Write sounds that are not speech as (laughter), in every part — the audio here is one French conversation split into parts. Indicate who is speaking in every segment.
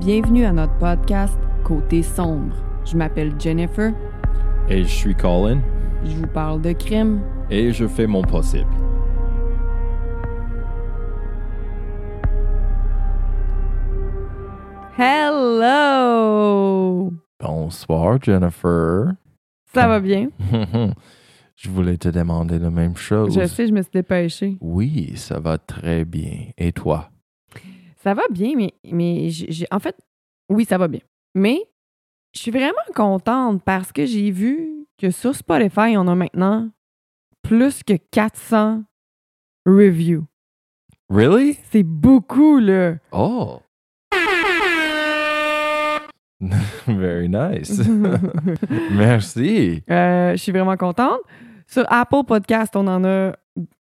Speaker 1: Bienvenue à notre podcast Côté sombre. Je m'appelle Jennifer.
Speaker 2: Et je suis Colin.
Speaker 1: Je vous parle de crime.
Speaker 2: Et je fais mon possible.
Speaker 1: Hello!
Speaker 2: Bonsoir, Jennifer.
Speaker 1: Ça va bien? (laughs)
Speaker 2: je voulais te demander la même chose.
Speaker 1: Je sais, je me suis dépêchée.
Speaker 2: Oui, ça va très bien. Et toi?
Speaker 1: Ça va bien, mais, mais j'ai, en fait, oui, ça va bien. Mais je suis vraiment contente parce que j'ai vu que sur Spotify, on a maintenant plus que 400 reviews.
Speaker 2: Really?
Speaker 1: C'est beaucoup, là.
Speaker 2: Oh! (laughs) Very nice. (laughs) Merci.
Speaker 1: Euh, je suis vraiment contente. Sur Apple Podcast, on en a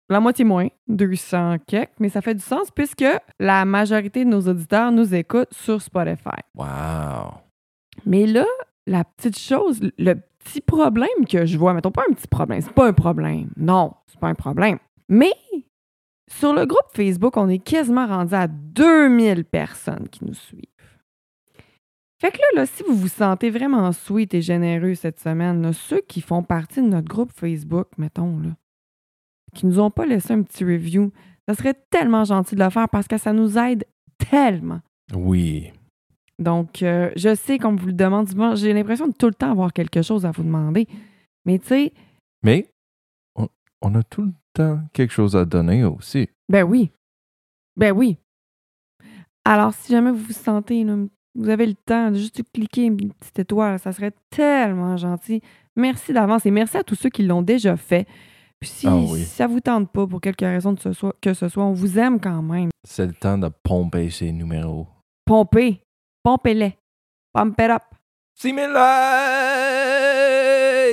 Speaker 1: la moitié moins, 200 quelques, mais ça fait du sens puisque la majorité de nos auditeurs nous écoutent sur Spotify.
Speaker 2: Wow.
Speaker 1: Mais là, la petite chose, le petit problème que je vois, mettons pas un petit problème, c'est pas un problème. Non, c'est pas un problème. Mais sur le groupe Facebook, on est quasiment rendu à 2000 personnes qui nous suivent. Fait que là, là, si vous vous sentez vraiment sweet et généreux cette semaine, là, ceux qui font partie de notre groupe Facebook, mettons, là, qui nous ont pas laissé un petit review, ça serait tellement gentil de le faire parce que ça nous aide tellement.
Speaker 2: Oui.
Speaker 1: Donc, euh, je sais qu'on vous le demande souvent, j'ai l'impression de tout le temps avoir quelque chose à vous demander. Mais tu sais,
Speaker 2: Mais on, on a tout le temps quelque chose à donner aussi.
Speaker 1: ben oui. Ben oui. Alors, si jamais vous vous sentez, là, vous avez le temps de juste cliquer une petite étoile, ça serait tellement gentil. Merci d'avance et merci à tous ceux qui l'ont déjà fait. Puis si,
Speaker 2: Ah oui.
Speaker 1: ça vous tente pas, pour quelque raison de ce soit, que ce soit, on vous aime quand même.
Speaker 2: C'est le temps de pomper ces numéros.
Speaker 1: Pompez. Pompez-les. Pump it up.
Speaker 2: 6000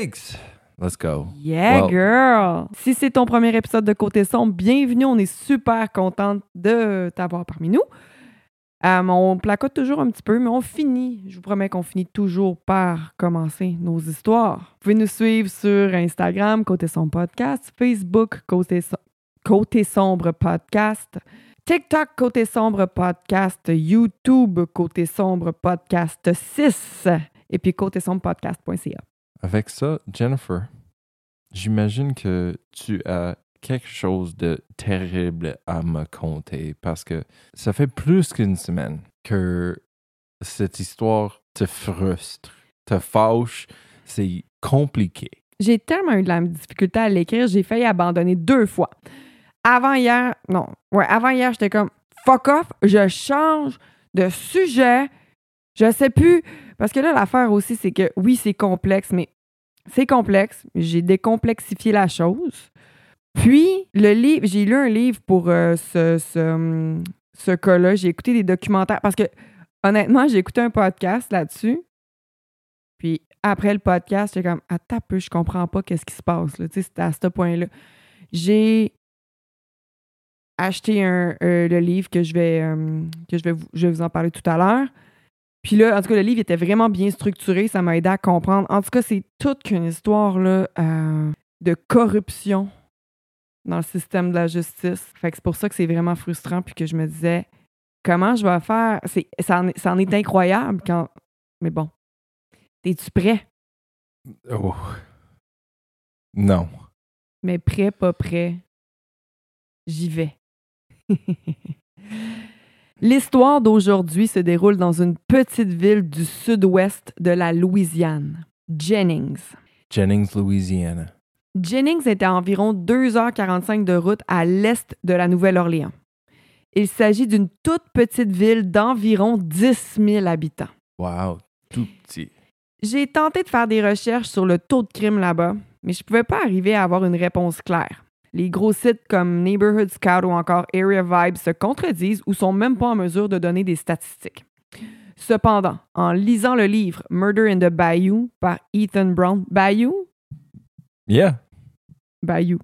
Speaker 2: likes! Let's go.
Speaker 1: Yeah, girl! Si c'est ton premier épisode de Côté Sombre, bienvenue. On est super contente de t'avoir parmi nous. Euh, on placote toujours un petit peu, mais on finit. Je vous promets qu'on finit toujours par commencer nos histoires. Vous pouvez nous suivre sur Instagram, Côté Sombre Podcast, Facebook, Côté, Côté Sombre Podcast, TikTok, Côté Sombre Podcast, YouTube, Côté Sombre Podcast 6, et puis côté sombre podcast.ca.
Speaker 2: Avec ça, Jennifer, j'imagine que tu as quelque chose de terrible à me conter parce que ça fait plus qu'une semaine que cette histoire te frustre, te fâche, c'est compliqué.
Speaker 1: J'ai tellement eu de la difficulté à l'écrire, j'ai failli abandonner deux fois. Avant hier, non, ouais, avant hier, j'étais comme fuck off, je change de sujet, je sais plus. Parce que là, l'affaire aussi, c'est que oui, c'est complexe, mais c'est complexe. J'ai décomplexifié la chose. Puis, le livre, j'ai lu un livre pour euh, ce, ce, hum, ce cas-là. J'ai écouté des documentaires parce que, honnêtement, j'ai écouté un podcast là-dessus. Puis, après le podcast, j'étais comme, attends un peu, je comprends pas qu'est-ce qui se passe. Là. Tu sais, c'était à ce point-là. J'ai acheté un, euh, le livre que je vais, euh, que je vais, vous, je vais vous en parler tout à l'heure. Puis là, en tout cas, le livre était vraiment bien structuré. Ça m'a aidé à comprendre. En tout cas, c'est toute qu'une histoire là, euh, de corruption dans le système de la justice. Fait que c'est pour ça que c'est vraiment frustrant. Puis que je me disais, comment je vais faire? C'est, ça, en est, ça en est incroyable quand. Mais bon. Es-tu prêt?
Speaker 2: Oh. Non.
Speaker 1: Mais prêt, pas prêt. J'y vais. (laughs) L'histoire d'aujourd'hui se déroule dans une petite ville du sud-ouest de la Louisiane, Jennings.
Speaker 2: Jennings, Louisiana.
Speaker 1: Jennings est à environ 2h45 de route à l'est de la Nouvelle-Orléans. Il s'agit d'une toute petite ville d'environ 10 000 habitants.
Speaker 2: Wow, tout petit.
Speaker 1: J'ai tenté de faire des recherches sur le taux de crime là-bas, mais je ne pouvais pas arriver à avoir une réponse claire. Les gros sites comme Neighborhood Scout ou encore Area Vibes se contredisent ou sont même pas en mesure de donner des statistiques. Cependant, en lisant le livre Murder in the Bayou par Ethan Brown, Bayou?
Speaker 2: Yeah.
Speaker 1: Bayou.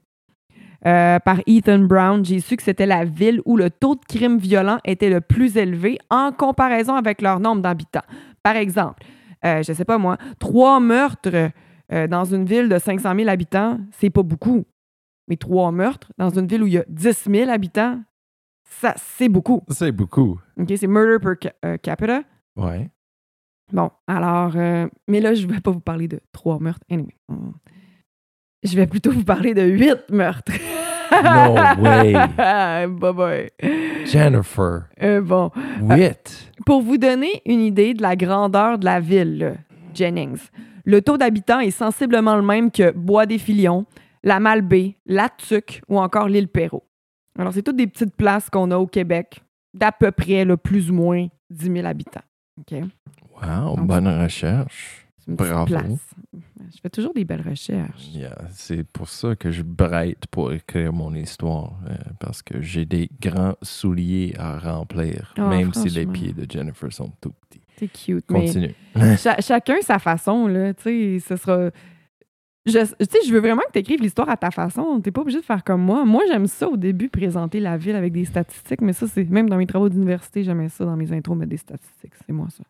Speaker 1: Euh, par Ethan Brown, j'ai su que c'était la ville où le taux de crime violent était le plus élevé en comparaison avec leur nombre d'habitants. Par exemple, euh, je sais pas moi, trois meurtres euh, dans une ville de 500 000 habitants, c'est pas beaucoup. Mais trois meurtres dans une ville où il y a 10 000 habitants, ça, c'est beaucoup.
Speaker 2: C'est beaucoup.
Speaker 1: OK, c'est murder per ca- euh, capita.
Speaker 2: Ouais.
Speaker 1: Bon, alors, euh, mais là, je vais pas vous parler de trois meurtres. Anyway, je vais plutôt vous parler de huit meurtres.
Speaker 2: No way. (laughs)
Speaker 1: bye bye.
Speaker 2: Jennifer.
Speaker 1: Euh, bon,
Speaker 2: Wit.
Speaker 1: pour vous donner une idée de la grandeur de la ville, là, Jennings, le taux d'habitants est sensiblement le même que Bois-des-Filions, la Malbaie, la Tuque ou encore l'île Perrault. Alors, c'est toutes des petites places qu'on a au Québec, d'à peu près, là, plus ou moins 10 000 habitants. OK?
Speaker 2: Wow,
Speaker 1: Donc,
Speaker 2: bonne recherche.
Speaker 1: Une
Speaker 2: Bravo.
Speaker 1: place. Je fais toujours des belles recherches.
Speaker 2: Yeah, c'est pour ça que je braille pour écrire mon histoire, euh, parce que j'ai des grands souliers à remplir,
Speaker 1: Ah,
Speaker 2: même si les pieds de Jennifer sont tout petits.
Speaker 1: C'est cute. Mais
Speaker 2: Continue. (laughs)
Speaker 1: cha- chacun sa façon, là. Tu sais, ce sera. Je, je veux vraiment que tu écrives l'histoire à ta façon. T'es pas obligé de faire comme moi. Moi, j'aime ça au début, présenter la ville avec des statistiques, mais ça, c'est même dans mes travaux d'université, j'aimais ça dans mes intros, mettre des statistiques. C'est moi, ça.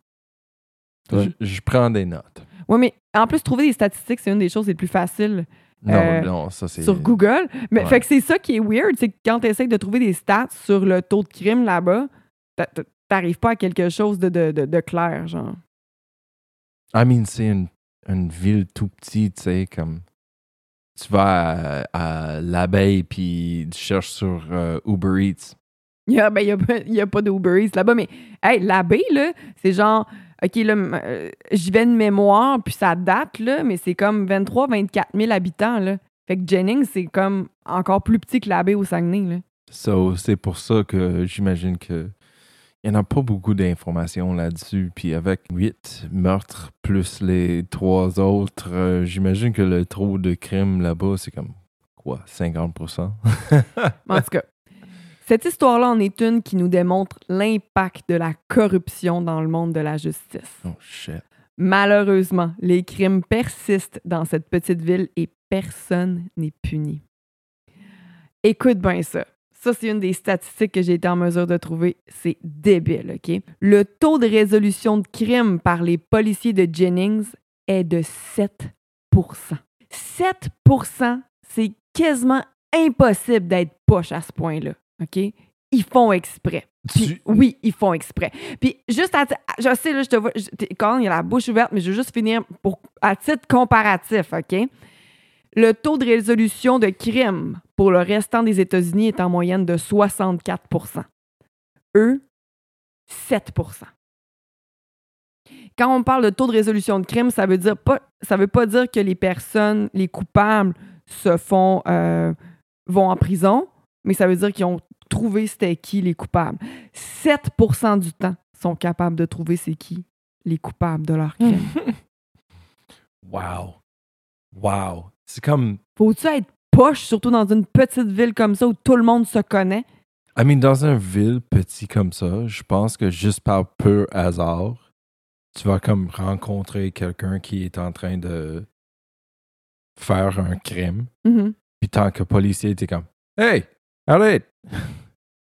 Speaker 2: Je, je prends des notes.
Speaker 1: Oui, mais en plus, trouver des statistiques, c'est une des choses les plus faciles
Speaker 2: Non,
Speaker 1: Euh,
Speaker 2: non, ça c'est.
Speaker 1: sur Google. Mais
Speaker 2: Ouais.
Speaker 1: fait que c'est ça qui est weird, c'est que quand tu essaies de trouver des stats sur le taux de crime là-bas, t'a- t'a- t'arrives pas à quelque chose de, de, de, de clair, genre.
Speaker 2: I mean, c'est une, une ville tout petite, tu sais, comme. Tu vas à, à l'abeille puis tu cherches sur euh, Uber Eats.
Speaker 1: Il y a, ben, y a, pas- il y a pas d'Uber Eats là-bas, mais hey, l'abbé, là, c'est genre, OK, là, euh, j'y vais de mémoire, puis ça date, là, mais c'est comme 23, 24 000 habitants, là. Fait que Jennings, c'est comme encore plus petit que l'abbé au Saguenay, là.
Speaker 2: So, c'est pour ça que j'imagine que il n'y en a pas beaucoup d'informations là-dessus. Puis avec huit meurtres plus les trois autres, euh, j'imagine que le taux de crime là-bas, c'est comme quoi, 50%?
Speaker 1: Mais en tout cas, cette histoire-là en est une qui nous démontre l'impact de la corruption dans le monde de la justice.
Speaker 2: oh shit.
Speaker 1: Malheureusement, les crimes persistent dans cette petite ville et personne n'est puni. Écoute bien ça. Ça, c'est une des statistiques que j'ai été en mesure de trouver. C'est débile, OK? Le taux de résolution de crimes par les policiers de Jennings est de 7% 7% c'est quasiment impossible d'être poche à ce point-là, OK? Ils font exprès. Puis,
Speaker 2: Tu-
Speaker 1: oui, ils font exprès. Puis juste à ti- je sais là, je te vois je- quand il y a la bouche ouverte, mais je veux juste finir pour à titre comparatif, OK? Le taux de résolution de crimes pour le restant des États-Unis est en moyenne de 64% Eux, 7% Quand on parle de taux de résolution de crime, ça veut dire pas ça veut pas dire que les personnes, les coupables se font euh, vont en prison, mais ça veut dire qu'ils ont trouvé c'était qui les coupables. 7% du temps sont capables de trouver c'est qui les coupables de leur crime. (laughs)
Speaker 2: Wow. Wow. C'est comme,
Speaker 1: Faut-tu être poche, surtout dans une petite ville comme ça où tout le monde se connaît?
Speaker 2: I mean, dans une ville petit comme ça, je pense que juste par pur hasard, tu vas comme rencontrer quelqu'un qui est en train de faire un crime.
Speaker 1: Mhm.
Speaker 2: Puis tant que policier, t'es comme Hey, arrête!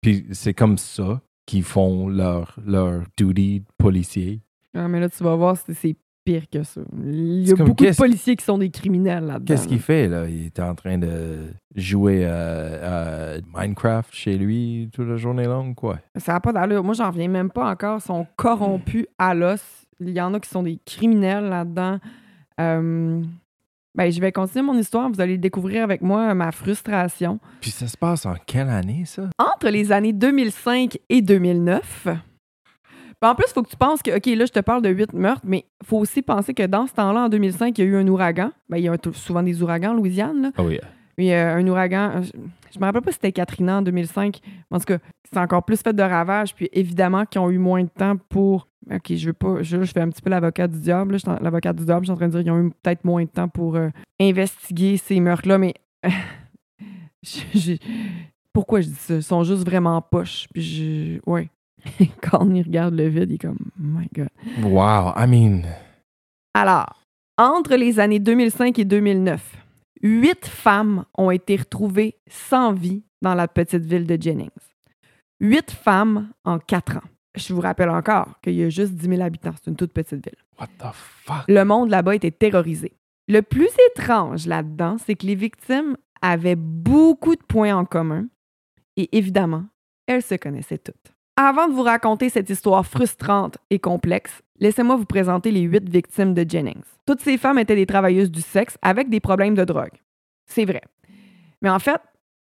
Speaker 2: Puis c'est comme ça qu'ils font leur, leur duty policier.
Speaker 1: Ah, mais là, tu vas voir, c'est- pire que ça. Il y a beaucoup de policiers qui sont des criminels là-dedans.
Speaker 2: Qu'est-ce qu'il fait là? Il est en train de jouer à, à Minecraft chez lui toute la journée longue, quoi.
Speaker 1: Ça n'a pas d'allure. Moi, j'en reviens même pas encore. Ils sont corrompus à l'os. Il y en a qui sont des criminels là-dedans. Euh, ben, je vais continuer mon histoire. Vous allez découvrir avec moi ma frustration.
Speaker 2: Puis ça se passe en quelle année, ça?
Speaker 1: Entre les années 2005 et 2009, ben, en plus, il faut que tu penses que, OK, là, je te parle de huit meurtres, mais il faut aussi penser que dans ce temps-là, en 2005, il y a eu un ouragan. Ben, il y a un- souvent des ouragans en Louisiane. Là.
Speaker 2: Oh oui.
Speaker 1: Euh, un ouragan. euh, Je, je me rappelle pas si c'était Katrina en 2005. mais En tout cas, c'est encore plus fait de ravages. Puis évidemment, qu'ils ont eu moins de temps pour. OK, je veux pas. Je, je fais un petit peu l'avocat du diable. L'avocat du diable, je suis en train de dire qu'ils ont eu peut-être moins de temps pour euh, investiguer ces meurtres-là. Mais (laughs) je- je- pourquoi je dis ça? Ils sont juste vraiment poches. Puis je. Ouais. (laughs) Quand il regarde le vide, il est comme, oh my God.
Speaker 2: Wow, I mean,
Speaker 1: Alors, entre les années 2005 et 2009, huit femmes ont été retrouvées sans vie dans la petite ville de Jennings. Huit femmes en quatre ans. Je vous rappelle encore qu'il y a juste 10 000 habitants. C'est une toute petite ville.
Speaker 2: what the fuck?
Speaker 1: Le monde là-bas était terrorisé. Le plus étrange là-dedans, c'est que les victimes avaient beaucoup de points en commun et évidemment, elles se connaissaient toutes. Avant de vous raconter cette histoire frustrante et complexe, laissez-moi vous présenter les huit victimes de Jennings. Toutes ces femmes étaient des travailleuses du sexe avec des problèmes de drogue. C'est vrai. Mais en fait,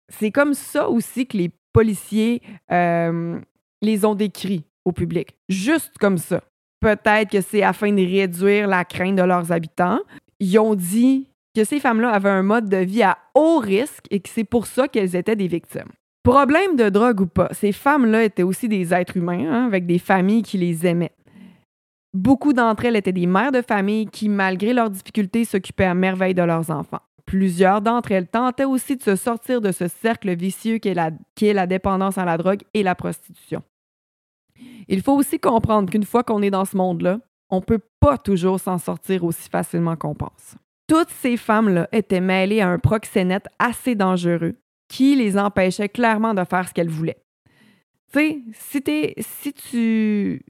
Speaker 1: c'est comme ça aussi que les policiers euh, les ont décrits au public. Juste comme ça. Peut-être que c'est afin de réduire la crainte de leurs habitants. Ils ont dit que ces femmes-là avaient un mode de vie à haut risque et que c'est pour ça qu'elles étaient des victimes. Problème de drogue ou pas, ces femmes-là étaient aussi des êtres humains hein, avec des familles qui les aimaient. Beaucoup d'entre elles étaient des mères de famille qui, malgré leurs difficultés, s'occupaient à merveille de leurs enfants. Plusieurs d'entre elles tentaient aussi de se sortir de ce cercle vicieux qu'est la, la dépendance à la drogue et la prostitution. Il faut aussi comprendre qu'une fois qu'on est dans ce monde-là, on ne peut pas toujours s'en sortir aussi facilement qu'on pense. Toutes ces femmes-là étaient mêlées à un proxénète assez dangereux qui les empêchait clairement de faire ce qu'elles voulaient. Tu sais, si, si tu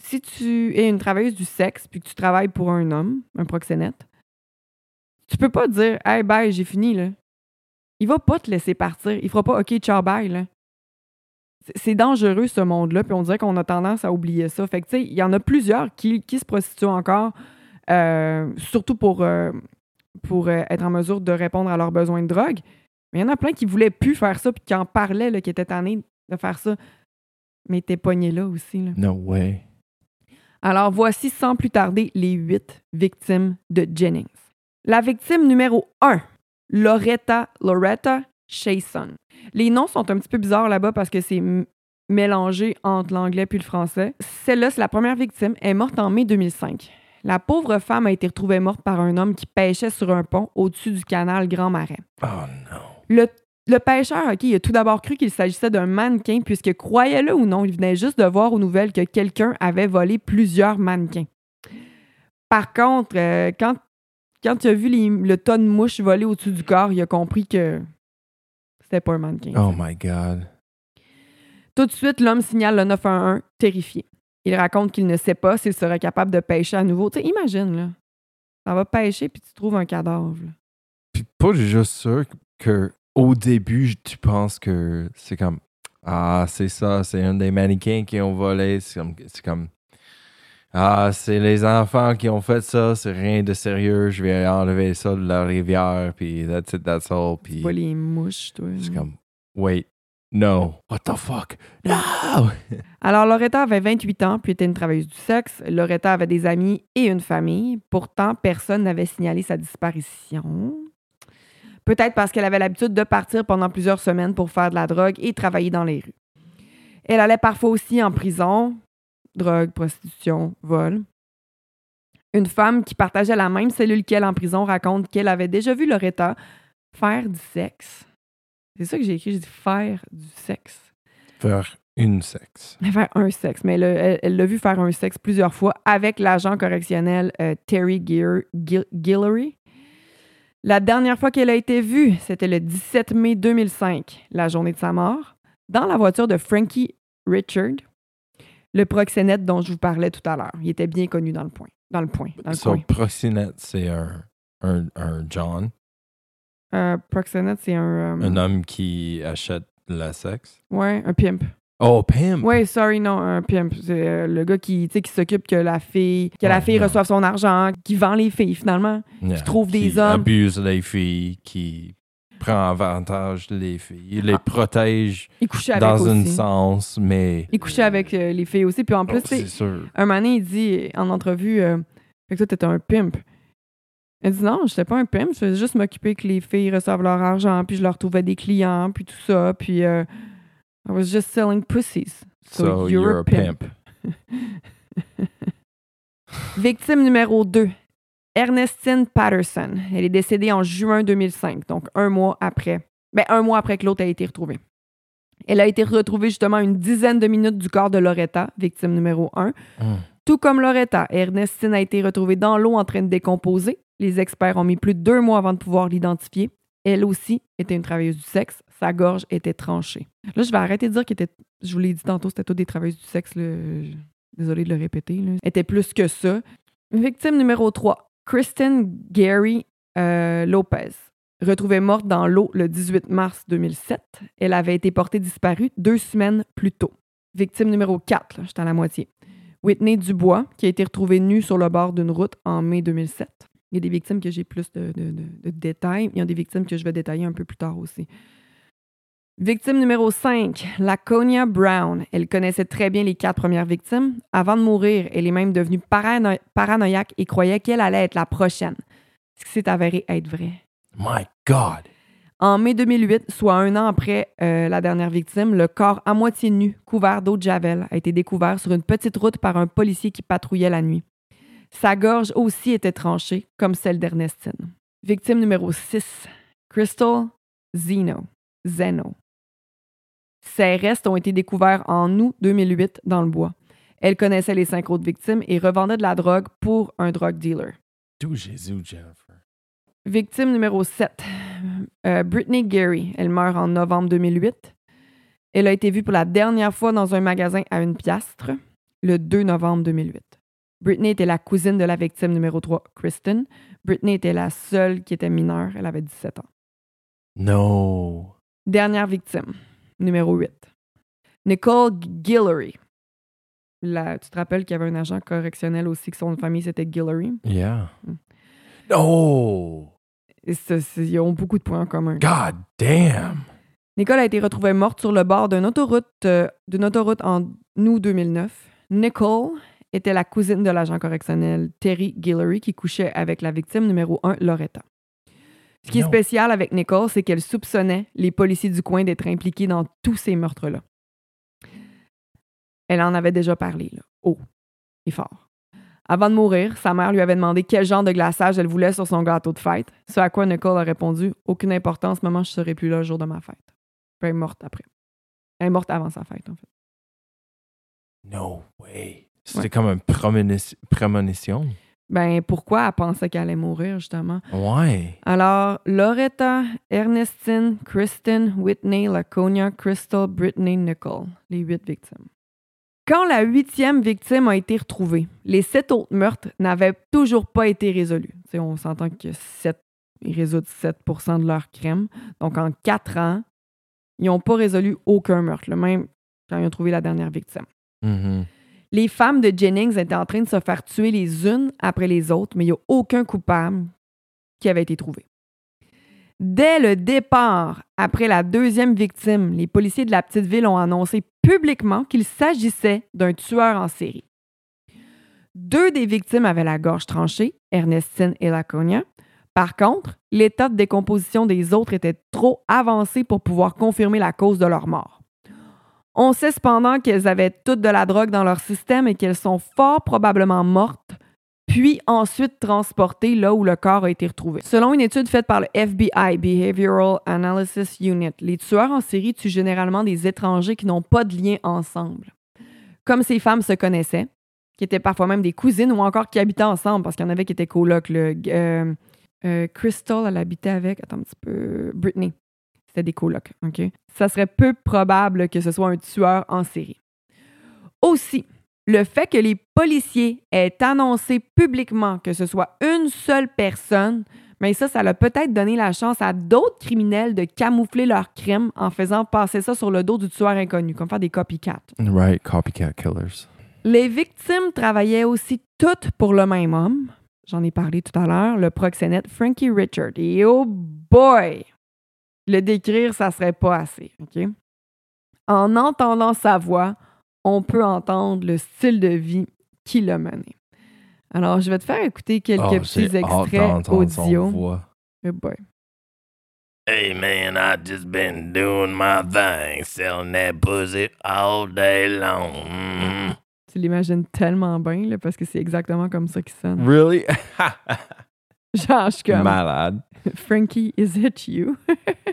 Speaker 1: si tu es une travailleuse du sexe puis que tu travailles pour un homme, un proxénète, tu peux pas dire Hey bye, j'ai fini là. Il va pas te laisser partir. Il fera pas OK, ciao bye là. C'est- C'est dangereux ce monde-là, puis on dirait qu'on a tendance à oublier ça. Fait que tu sais, il y en a plusieurs qui, qui se prostituent encore, euh, surtout pour, euh, pour euh, être en mesure de répondre à leurs besoins de drogue. Mais il y en a plein qui voulaient plus faire ça, puis qui en parlaient, là, qui étaient tannés de faire ça. Mais t'es pogné là aussi. Là.
Speaker 2: No way.
Speaker 1: Alors voici sans plus tarder les huit victimes de Jennings. La victime numéro 1, Loretta Loretta Chason. Les noms sont un petit peu bizarres là-bas parce que c'est mélangé entre l'anglais puis le français. Celle-là, c'est la première victime. Elle est morte en mai 2005. La pauvre femme a été retrouvée morte par un homme qui pêchait sur un pont au-dessus du canal Grand Marais.
Speaker 2: Oh non.
Speaker 1: Le, le pêcheur, OK, il a tout d'abord cru qu'il s'agissait d'un mannequin, puisque, croyez-le ou non, il venait juste de voir aux nouvelles que quelqu'un avait volé plusieurs mannequins. Par contre, euh, quand, quand il a vu les- le tas de mouches voler au-dessus du corps, il a compris que c'était pas un mannequin.
Speaker 2: Oh my God.
Speaker 1: Tout de suite, l'homme signale le 911, terrifié. Il raconte qu'il ne sait pas s'il serait capable de pêcher à nouveau. Tu sais, imagine, là. Ça va pêcher, puis tu trouves un cadavre.
Speaker 2: Puis pas juste sûr que au début, tu penses que c'est comme Ah, c'est ça, c'est un des mannequins qui ont volé. C'est comme, c'est comme Ah, c'est les enfants qui ont fait ça, c'est rien de sérieux, je vais enlever ça de la rivière, puis that's it, that's all. Puis
Speaker 1: vois les mouches, toi.
Speaker 2: c'est comme Wait, no, what the fuck? No! (laughs)
Speaker 1: Alors, Loretta avait 28 ans, puis était une travailleuse du sexe. Loretta avait des amis et une famille. Pourtant, personne n'avait signalé sa disparition. Peut-être parce qu'elle avait l'habitude de partir pendant plusieurs semaines pour faire de la drogue et travailler dans les rues. Elle allait parfois aussi en prison. Drogue, prostitution, vol. Une femme qui partageait la même cellule qu'elle en prison raconte qu'elle avait déjà vu Loretta faire du sexe. C'est ça que j'ai écrit, j'ai dit faire du sexe.
Speaker 2: Faire une sexe.
Speaker 1: Faire un sexe, mais elle l'a vu faire un sexe plusieurs fois avec l'agent correctionnel euh, Terry Gear, Gil- Guillory. La dernière fois qu'elle a été vue, c'était le 17 mai 2005, la journée de sa mort, dans la voiture de Frankie Richard, le proxénète dont je vous parlais tout à l'heure. Il était bien connu dans le point. Dans le point. Dans le
Speaker 2: So,
Speaker 1: coin.
Speaker 2: proxénète, c'est un, un, un John,
Speaker 1: proxénète, c'est un. euh,
Speaker 2: un homme qui achète le sexe.
Speaker 1: Ouais, un pimp.
Speaker 2: Oh, pimp!
Speaker 1: Oui, sorry, non, un pimp. C'est euh, le gars qui, qui s'occupe que la fille, que la fille reçoive son argent, qui vend les filles finalement.
Speaker 2: Yeah,
Speaker 1: trouve des
Speaker 2: qui
Speaker 1: hommes.
Speaker 2: abuse les filles, qui prend avantage des filles. Il les
Speaker 1: Ah.
Speaker 2: protège
Speaker 1: Il couchait avec
Speaker 2: dans un sens, mais.
Speaker 1: Il couchait avec euh, les filles aussi. Puis en plus,
Speaker 2: Oh, c'est sûr.
Speaker 1: un moment donné, il dit en entrevue euh, Fait que toi, t'étais un pimp. Elle dit non, j'étais pas un pimp, je faisais juste m'occuper que les filles reçoivent leur argent, puis je leur trouvais des clients, puis tout ça, puis euh, I was just selling pussies.
Speaker 2: So, you're, a pimp. (laughs)
Speaker 1: Victime numéro 2, Ernestine Patterson. Elle est décédée en juin 2005, donc un mois après Ben, un mois après que l'autre a été retrouvée. Elle a été retrouvée justement une dizaine de minutes du corps de Loretta, victime numéro 1.
Speaker 2: Hmm.
Speaker 1: Tout comme Loretta, Ernestine a été retrouvée dans l'eau en train de décomposer. Les experts ont mis plus de deux mois avant de pouvoir l'identifier. Elle aussi était une travailleuse du sexe. Sa gorge était tranchée. Là, je vais arrêter de dire qu'elle était. Je vous l'ai dit tantôt, c'était toutes des travailleuses du sexe. Désolée de le répéter. Était plus que ça. Victime numéro 3, Kristen Gary euh, Lopez. Retrouvée morte dans l'eau le 18 mars 2007. Elle avait été portée disparue deux semaines plus tôt. Victime numéro 4, là, j'étais à la moitié. Whitney Dubois, qui a été retrouvée nue sur le bord d'une route en mai 2007. Il y a des victimes que j'ai plus de, de- de- de détails. Il y a des victimes que je vais détailler un peu plus tard aussi. Victime numéro 5, Laconia Brown. Elle connaissait très bien les quatre premières victimes. Avant de mourir, elle est même devenue parano- paranoïaque et croyait qu'elle allait être la prochaine. Ce qui s'est avéré être vrai.
Speaker 2: My God.
Speaker 1: En mai 2008, soit un an après euh, la dernière victime, le corps à moitié nu, couvert d'eau de javel, a été découvert sur une petite route par un policier qui patrouillait la nuit. Sa gorge aussi était tranchée, comme celle d'Ernestine. Victime numéro 6, Crystal Zeno. Zeno. Ses restes ont été découverts en août 2008 dans le bois. Elle connaissait les cinq autres victimes et revendait de la drogue pour un drug dealer.
Speaker 2: D'où Jésus, Jennifer.
Speaker 1: Victime numéro 7, euh, Brittany Gary. Elle meurt en novembre 2008. Elle a été vue pour la dernière fois dans un magasin à une piastre le 2 novembre 2008. Brittany était la cousine de la victime numéro 3, Kristen. Brittany était la seule qui était mineure. Elle avait 17 ans.
Speaker 2: No.
Speaker 1: Dernière victime, numéro 8. Nicole Guillory. La- tu te rappelles qu'il y avait un agent correctionnel aussi, que son famille c'était Guillory?
Speaker 2: Yeah.
Speaker 1: Hmm.
Speaker 2: Oh.
Speaker 1: Et ils ont beaucoup de points en commun.
Speaker 2: God damn.
Speaker 1: Nicole a été retrouvée morte sur le bord d'une autoroute, euh, d'une autoroute en août 2009. Nicole était la cousine de l'agent correctionnel Terry Guillory qui couchait avec la victime numéro 1, Loretta. Ce qui est spécial avec Nicole, c'est qu'elle soupçonnait les policiers du coin d'être impliqués dans tous ces meurtres-là. Elle en avait déjà parlé, là, haut et fort. Avant de mourir, sa mère lui avait demandé quel genre de glaçage elle voulait sur son gâteau de fête, ce à quoi Nicole a répondu Aucune importance, maman, je serai plus là le jour de ma fête. Puis elle est morte après. Elle est morte avant sa fête, en fait.
Speaker 2: No way. C'était
Speaker 1: Ouais.
Speaker 2: comme une prémonition. prémonition.
Speaker 1: Ben, pourquoi elle pensait qu'elle allait mourir, justement?
Speaker 2: Ouais.
Speaker 1: Alors, Loretta, Ernestine, Kristen, Whitney, Laconia, Crystal, Brittany, Nicole, les huit victimes. Quand la huitième victime a été retrouvée, les sept autres meurtres n'avaient toujours pas été résolus. On s'entend que sept, ils résoudent 7% de leurs crimes. Donc, en quatre ans, ils n'ont pas résolu aucun meurtre, le même quand ils ont trouvé la dernière victime.
Speaker 2: Mhm.
Speaker 1: Les femmes de Jennings étaient en train de se faire tuer les unes après les autres, mais il n'y a aucun coupable qui avait été trouvé. Dès le départ, après la deuxième victime, les policiers de la petite ville ont annoncé publiquement qu'il s'agissait d'un tueur en série. Deux des victimes avaient la gorge tranchée, Ernestine et Laconia. Par contre, l'état de décomposition des autres était trop avancé pour pouvoir confirmer la cause de leur mort. On sait cependant qu'elles avaient toutes de la drogue dans leur système et qu'elles sont fort probablement mortes, puis ensuite transportées là où le corps a été retrouvé. Selon une étude faite par le FBI, Behavioral Analysis Unit, les tueurs en série tuent généralement des étrangers qui n'ont pas de lien ensemble. Comme ces femmes se connaissaient, qui étaient parfois même des cousines ou encore qui habitaient ensemble, parce qu'il y en avait qui étaient colocs. Euh, euh, Crystal, elle habitait avec, attends un petit peu, Britney. C'était des colocs, OK? Ça serait peu probable que ce soit un tueur en série. Aussi, le fait que les policiers aient annoncé publiquement que ce soit une seule personne, mais ça, ça a peut-être donné la chance à d'autres criminels de camoufler leurs crimes en faisant passer ça sur le dos du tueur inconnu, comme faire des copycats.
Speaker 2: Right, copycat killers.
Speaker 1: Les victimes travaillaient aussi toutes pour le même homme. J'en ai parlé tout à l'heure, le proxénète Frankie Richard. Et oh boy! Le décrire, ça serait pas assez, OK? En entendant sa voix, on peut entendre le style de vie qui l'a mené. Alors, je vais te faire écouter quelques
Speaker 2: Oh,
Speaker 1: petits extraits audio.
Speaker 2: voix.
Speaker 1: Boy.
Speaker 3: Hey man, I just been doing my thing, selling that pussy all day long. Mhm.
Speaker 1: Tu l'imagines tellement bien, là, parce que c'est exactement comme ça qu'il sonne.
Speaker 2: Really? (laughs)
Speaker 1: Genre, je suis comme,
Speaker 2: Malade.
Speaker 1: Frankie, is it you? (laughs)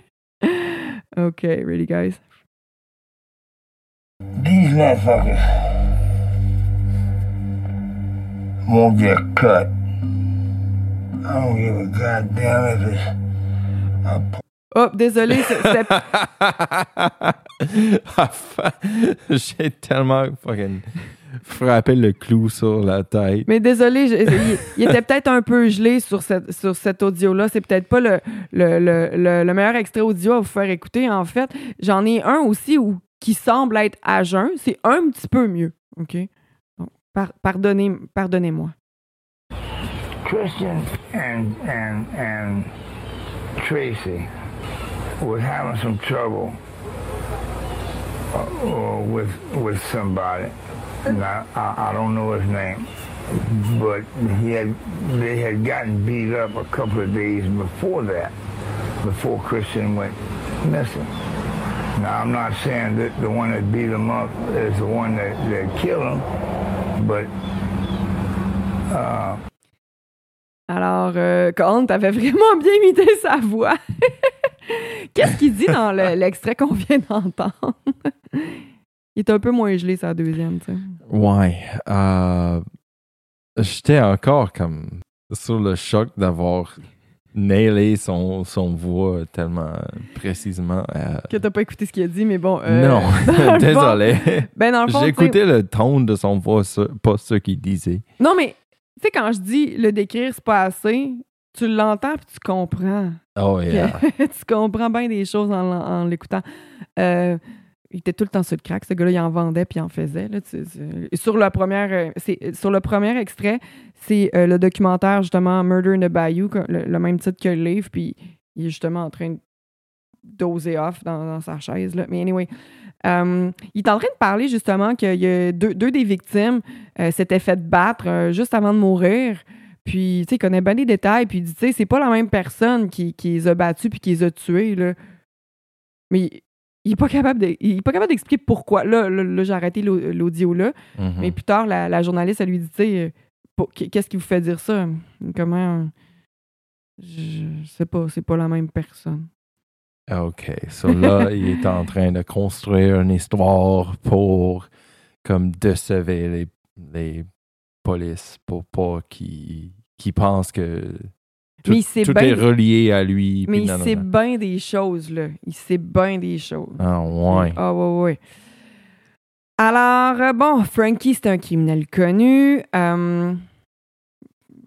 Speaker 1: (laughs) Okay, ready, guys?
Speaker 4: These motherfuckers won't get cut. I don't give a goddamn if it's a
Speaker 1: Oh, désolé, c'est- c'était
Speaker 2: J'ai tellement fucking (laughs) frappé le clou sur la tête.
Speaker 1: Mais désolé, je- il, il était peut-être un peu gelé sur, cette, sur cet audio-là. C'est peut-être pas le, le, le, le- le meilleur extrait audio à vous faire écouter, en fait. J'en ai un aussi où, qui semble être à jeun. C'est un petit peu mieux. OK? Donc, par- pardonnez, pardonnez-moi.
Speaker 4: Christian and and and Tracy was having some trouble uh, with with somebody. I, I I don't know his name, but he had they had gotten beat up a couple of days before that, before Christian went missing. Now I'm not saying that the one that beat him up is the one that, that killed him, but
Speaker 1: Alors, euh, Colin, t'avais vraiment (laughs) bien imité sa voix. (laughs) Qu'est-ce qu'il dit dans le- l'extrait qu'on vient d'entendre? Il est un peu moins gelé, sa deuxième, tu sais.
Speaker 2: Ouais. euh, J'étais encore comme sur le choc d'avoir nailé son, son voix tellement précisément. euh,
Speaker 1: Que t'as pas écouté ce qu'il a dit, mais bon. euh,
Speaker 2: non, (laughs) désolé.
Speaker 1: ben, sais-
Speaker 2: J'écoutais le ton de son voix, pas ce qu'il disait.
Speaker 1: Non, mais tu sais, quand je dis le décrire, c'est pas assez, tu l'entends puis tu comprends.
Speaker 2: Oh yeah. (laughs)
Speaker 1: tu comprends bien des choses en, en l'écoutant. Euh, il était tout le temps sur le crack. Ce gars-là, il en vendait puis il en faisait. Là, et sur, le premier, euh, c'est- sur le premier extrait, c'est euh, le documentaire, justement, Murder in the Bayou, que- le, même titre que le livre, puis il est justement en train de doser off dans, dans sa chaise. Là. Mais anyway, euh, il est en train de parler justement qu'il y a deux, deux des victimes euh, s'étaient fait battre euh, juste avant de mourir. Puis, tu sais, il connaît bien les détails. Puis, il dit, tu sais, c'est pas la même personne qui, qui les a battus puis qui les a tués, là. Mais il, il est pas capable de- il est pas capable d'expliquer pourquoi. Là, là, là, j'ai arrêté l'au- l'audio là.
Speaker 2: Mhm.
Speaker 1: Mais plus tard, la, la journaliste, elle lui dit, tu sais, euh, qu'est-ce qui vous fait dire ça? Comment? Je sais pas, c'est pas la même personne.
Speaker 2: OK. So là, (laughs) il est en train de construire une histoire pour comme décevoir les, les polices pour pas qu'ils qu'ils pensent que tout,
Speaker 1: Mais il sait
Speaker 2: tout
Speaker 1: bien-
Speaker 2: est relié à lui.
Speaker 1: Mais il sait bien des choses, là. Il sait bien des choses.
Speaker 2: Ah ouais.
Speaker 1: Ah, ouais, ouais. Alors, euh, bon, Frankie, c'est un criminel connu. Euh,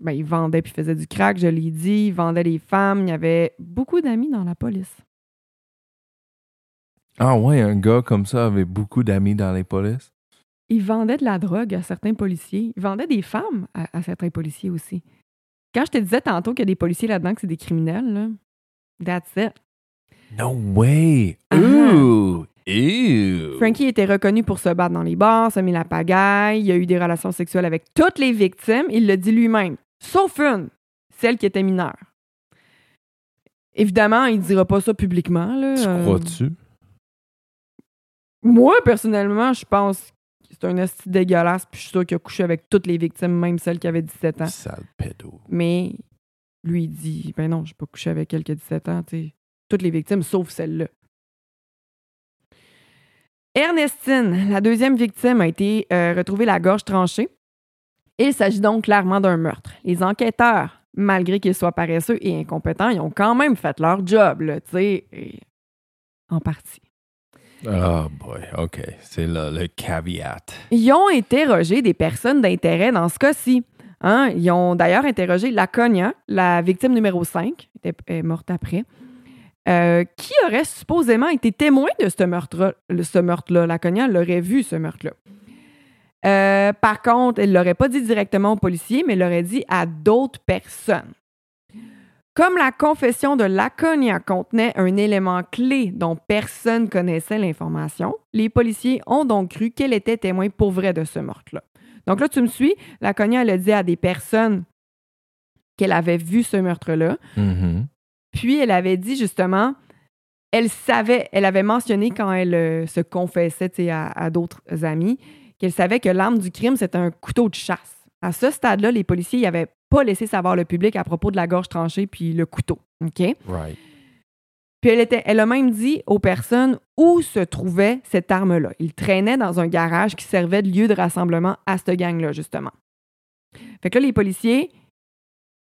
Speaker 1: ben, il vendait puis faisait du crack, je l'ai dit. Il vendait les femmes. Il y avait beaucoup d'amis dans la police.
Speaker 2: Ah ouais, un gars comme ça avait beaucoup d'amis dans les polices?
Speaker 1: Il vendait de la drogue à certains policiers. Il vendait des femmes à, à certains policiers aussi. Quand je te disais tantôt qu'il y a des policiers là-dedans que c'est des criminels, là, that's it.
Speaker 2: No way.
Speaker 1: Ah.
Speaker 2: Ooh. Ew.
Speaker 1: Frankie était reconnu pour se battre dans les bars, se met la pagaille, il a eu des relations sexuelles avec toutes les victimes, il le dit lui-même, sauf une, celle qui était mineure. Évidemment, il ne dira pas ça publiquement. Là.
Speaker 2: Tu
Speaker 1: Euh,
Speaker 2: crois-tu?
Speaker 1: moi, personnellement, je pense que c'est un esti dégueulasse, puis je suis sûr qu'il a couché avec toutes les victimes, même celles qui avaient 17 ans.
Speaker 2: Sale pédo.
Speaker 1: Mais lui, il dit Ben non, je n'ai pas couché avec elle qui a 17 ans, tu sais. Toutes les victimes, sauf celle-là. Ernestine, la deuxième victime, a été euh, retrouvée la gorge tranchée. Il s'agit donc clairement d'un meurtre. Les enquêteurs, malgré qu'ils soient paresseux et incompétents, ils ont quand même fait leur job, là, tu sais, en partie.
Speaker 2: Oh boy, OK. C'est là le caveat.
Speaker 1: Ils ont interrogé des personnes d'intérêt dans ce cas-ci. Hein? Ils ont d'ailleurs interrogé Laconia, la victime numéro 5, était, est morte après, euh, qui aurait supposément été témoin de ce meurtre-là. Ce. Laconia l'aurait vu, ce meurtre-là. Euh, par contre, elle ne l'aurait pas dit directement aux policiers, mais l'aurait dit à d'autres personnes. Comme la confession de Laconia contenait un élément clé dont personne connaissait l'information, les policiers ont donc cru qu'elle était témoin pour vrai de ce meurtre-là. Donc là, tu me suis, Laconia, elle a dit à des personnes qu'elle avait vu ce meurtre-là,
Speaker 2: Mhm.
Speaker 1: puis elle avait dit justement, elle savait, elle avait mentionné quand elle euh, se confessait à d'autres amis, qu'elle savait que l'arme du crime, c'était un couteau de chasse. À ce stade-là, les policiers n'avaient pas laissé savoir le public à propos de la gorge tranchée puis le couteau. OK?
Speaker 2: Right.
Speaker 1: Puis elle, était, elle a même dit aux personnes où se trouvait cette arme-là. Il traînait dans un garage qui servait de lieu de rassemblement à cette gang-là, justement. Fait que là, les policiers,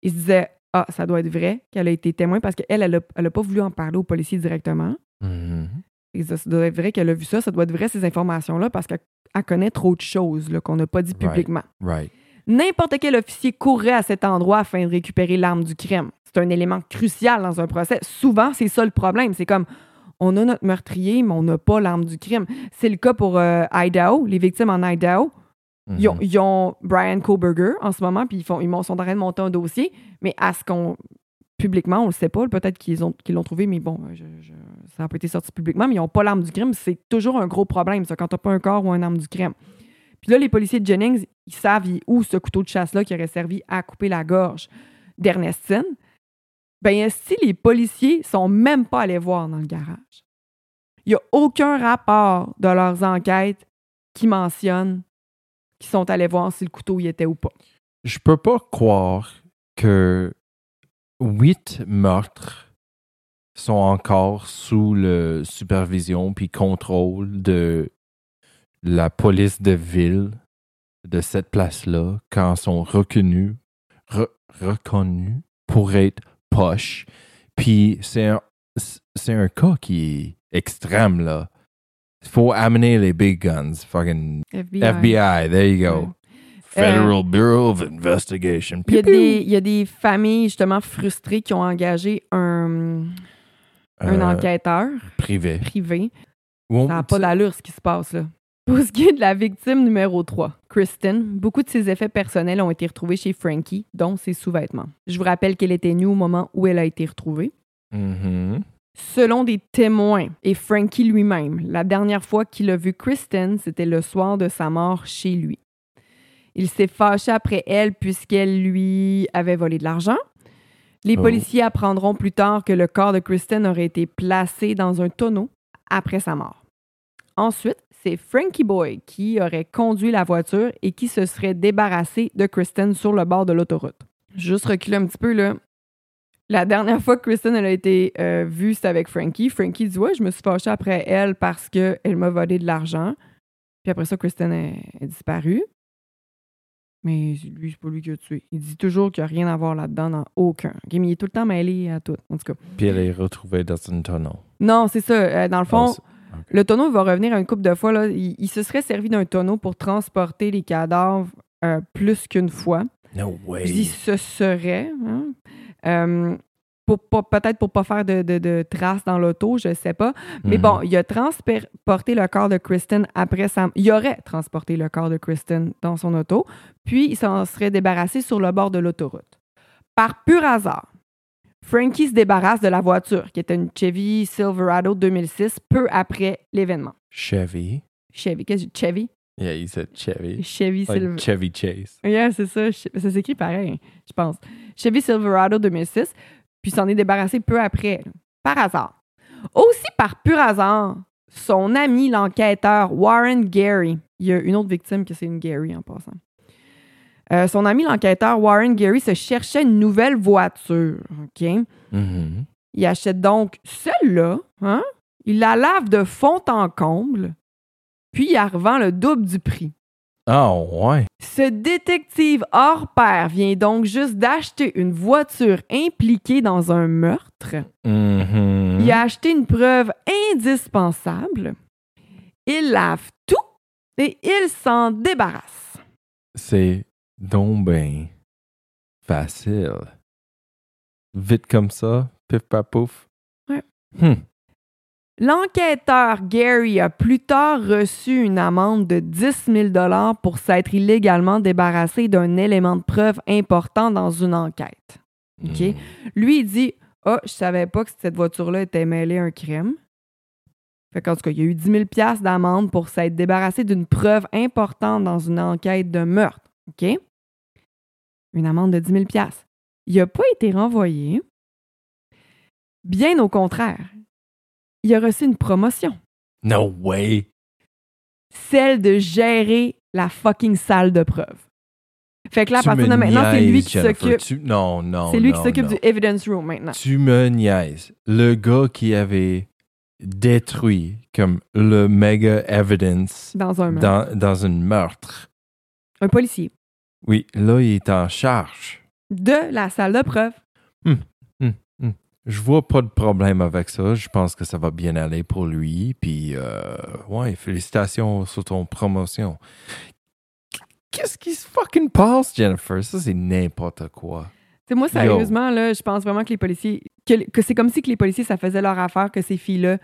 Speaker 1: ils se disaient Ah, ça doit être vrai qu'elle a été témoin parce qu'elle, elle n'a pas voulu en parler aux policiers directement.
Speaker 2: Mhm.
Speaker 1: Et ça, ça doit être vrai qu'elle a vu ça, ça doit être vrai ces informations-là parce qu'elle elle connaît trop de choses qu'on n'a pas dit
Speaker 2: Right.
Speaker 1: publiquement.
Speaker 2: Right.
Speaker 1: N'importe quel officier courrait à cet endroit afin de récupérer l'arme du crime. C'est un élément crucial dans un procès. Souvent, c'est ça le problème. C'est comme, on a notre meurtrier, mais on n'a pas l'arme du crime. C'est le cas pour euh, Idaho, les victimes en Idaho. Ils, ont,
Speaker 2: Mhm.
Speaker 1: ils ont Brian Koberger en ce moment, puis ils, font, ils sont en train de monter un dossier, mais à ce qu'on. Publiquement, on le sait pas. Peut-être qu'ils ont- qu'ils l'ont trouvé, mais bon, je- je- ça n'a pas été sorti publiquement, mais ils n'ont pas l'arme du crime. C'est toujours un gros problème, ça, quand tu n'as pas un corps ou une arme du crime. Puis là, les policiers de Jennings, ils savent où ce couteau de chasse-là qui aurait servi à couper la gorge d'Ernestine. Ben, si les policiers sont même pas allés voir dans le garage. Il n'y a aucun rapport de leurs enquêtes qui mentionne qu'ils sont allés voir si le couteau y était ou pas.
Speaker 2: Je peux pas croire que huit meurtres sont encore sous le supervision puis contrôle de la police de ville de cette place-là quand ils sont reconnus, re- reconnus pour être poches. Puis c'est un, c'est un cas qui est extrême, là. Il faut amener les big guns. Fucking
Speaker 1: FBI.
Speaker 2: FBI, there you go.
Speaker 1: Ouais.
Speaker 2: Federal Bureau of Investigation.
Speaker 1: Il y, y a des familles justement frustrées qui ont engagé un, un
Speaker 2: Euh,
Speaker 1: enquêteur
Speaker 2: privé.
Speaker 1: privé. Ça n'a pas d'allure ce qui se passe là. Pour ce qui est de la victime numéro 3, Kristen, beaucoup de ses effets personnels ont été retrouvés chez Frankie, dont ses sous-vêtements. Je vous rappelle qu'elle était nue au moment où elle a été retrouvée.
Speaker 2: Mhm.
Speaker 1: Selon des témoins et Frankie lui-même, la dernière fois qu'il a vu Kristen, c'était le soir de sa mort chez lui. Il s'est fâché après elle puisqu'elle lui avait volé de l'argent. Les
Speaker 2: Oh.
Speaker 1: policiers apprendront plus tard que le corps de Kristen aurait été placé dans un tonneau après sa mort. Ensuite, c'est Frankie Boy qui aurait conduit la voiture et qui se serait débarrassé de Kristen sur le bord de l'autoroute. Juste reculer un petit peu là. La dernière fois que Kristen elle a été euh, vue, c'était avec Frankie. Frankie dit Ouais, je me suis fâché après elle parce qu'elle m'a volé de l'argent. Puis après ça, Kristen est, est disparue. Mais lui, c'est pas lui qui a tué. Il dit toujours qu'il n'y a rien à voir là-dedans, dans aucun. Ok, Mais il est tout le temps mêlé à tout. En tout cas.
Speaker 2: Puis elle est retrouvée dans un tonneau.
Speaker 1: Non, c'est ça. Euh, dans le fond,
Speaker 2: Oh,
Speaker 1: le tonneau va revenir une couple de fois. Là. Il, il se serait servi d'un tonneau pour transporter les cadavres euh, plus qu'une fois.
Speaker 2: No way.
Speaker 1: Je dis ce serait. hein. Euh, peut-être pour pas faire de, de- de traces dans l'auto, je sais pas. Mais
Speaker 2: Mhm.
Speaker 1: bon, il a transporté le corps de Kristen après sa... Il aurait transporté le corps de Kristen dans son auto, puis il s'en serait débarrassé sur le bord de l'autoroute. Par pur hasard, Frankie se débarrasse de la voiture, qui était une Chevy Silverado 2006, peu après l'événement.
Speaker 2: Chevy.
Speaker 1: Chevy, qu'est-ce que Chevy?
Speaker 2: Yeah, he said Chevy.
Speaker 1: Chevy
Speaker 2: Like
Speaker 1: Silverado.
Speaker 2: Chevy Chase.
Speaker 1: Yeah, c'est ça. Ça s'écrit pareil, je pense. Chevy Silverado 2006, puis s'en est débarrassé peu après, par hasard. Aussi par pur hasard, son ami, l'enquêteur Warren Gary, il y a une autre victime que c'est une Gary en passant. Euh, son ami, l'enquêteur Warren Gary, se cherchait une nouvelle voiture. OK?
Speaker 2: Mhm.
Speaker 1: Il achète donc celle-là, hein? il la lave de fond en comble, puis il la revend le double du prix.
Speaker 2: Ah ouais.
Speaker 1: Ce détective hors pair vient donc juste d'acheter une voiture impliquée dans un meurtre.
Speaker 2: Mhm.
Speaker 1: Il a acheté une preuve indispensable. Il lave tout et il s'en débarrasse.
Speaker 2: C'est donc ben facile. Vite comme ça, pif paf pouf.
Speaker 1: Ouais.
Speaker 2: Hmm.
Speaker 1: L'enquêteur Gary a plus tard reçu une amende de 10 000 pour s'être illégalement débarrassé d'un élément de preuve important dans une enquête. OK?
Speaker 2: Hmm.
Speaker 1: Lui, il dit Ah, je savais pas que cette voiture-là était mêlée à un crime. Fait qu'en tout cas, il y a eu 10 000 d'amende pour s'être débarrassé d'une preuve importante dans une enquête de meurtre. OK? Une amende de 10 000 Il n'a pas été renvoyé. Bien au contraire, il a reçu une promotion.
Speaker 2: No way.
Speaker 1: Celle de gérer la fucking salle de preuve. Fait que là, à partir de maintenant, c'est lui qui s'occupe.
Speaker 2: Tu- Non, non.
Speaker 1: C'est lui qui s'occupe du evidence room maintenant.
Speaker 2: Tu me niaises. Le gars qui avait détruit comme le méga evidence
Speaker 1: Dans un meurtre.
Speaker 2: dans, dans un meurtre.
Speaker 1: Un policier.
Speaker 2: Oui, là, il est en charge.
Speaker 1: De la salle de preuve.
Speaker 2: Je vois pas de problème avec ça. Je pense que ça va bien aller pour lui. Puis, euh, ouais, félicitations sur ton promotion. Qu'est-ce qui se fucking passe, Jennifer? Ça, c'est n'importe quoi.
Speaker 1: Tu sais, moi, sérieusement, là, je pense vraiment que les policiers. Que, que c'est comme si que les policiers, ça faisait leur affaire que ces filles-là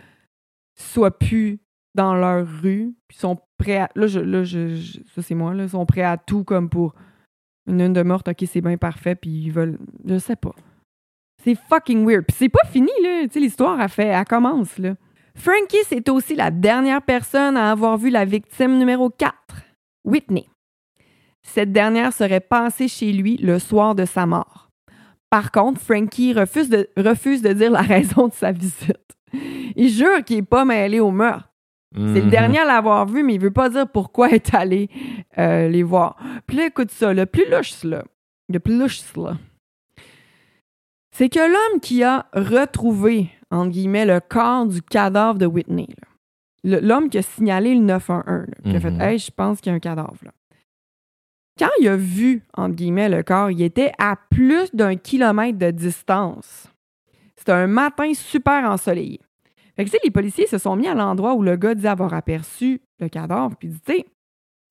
Speaker 1: soient plus dans leur rue, puis sont prêts à. Là, je, là je, je- ça, c'est moi, là. sont prêts à tout comme pour une lune de morte. OK, c'est bien parfait, puis ils veulent. Je sais pas. C'est fucking weird. Puis c'est pas fini, là. Tu sais, l'histoire, a fait. Elle commence, là. Frankie, c'est aussi la dernière personne à avoir vu la victime numéro 4, Whitney. Cette dernière serait passée chez lui le soir de sa mort. Par contre, Frankie refuse de, refuse de dire la (laughs) raison de sa visite. Il jure qu'il n'est pas mêlé au meurtre. C'est le
Speaker 2: Mhm.
Speaker 1: dernier à l'avoir vu, mais il veut pas dire pourquoi il est allé euh, les voir. Puis là, écoute ça, le plus louche, là. Le plus louche, là. C'est que l'homme qui a retrouvé, entre guillemets, le corps du cadavre de Whitney, l'homme qui a signalé le 911, là, qui a fait
Speaker 2: Mhm.
Speaker 1: Hey, je pense qu'il y a un cadavre, là. Quand il a vu, entre guillemets, le corps, il était à plus d'un kilomètre de distance. C'était un matin super ensoleillé. Fait que, les policiers se sont mis à l'endroit où le gars dit avoir aperçu le cadavre. Puis, sais,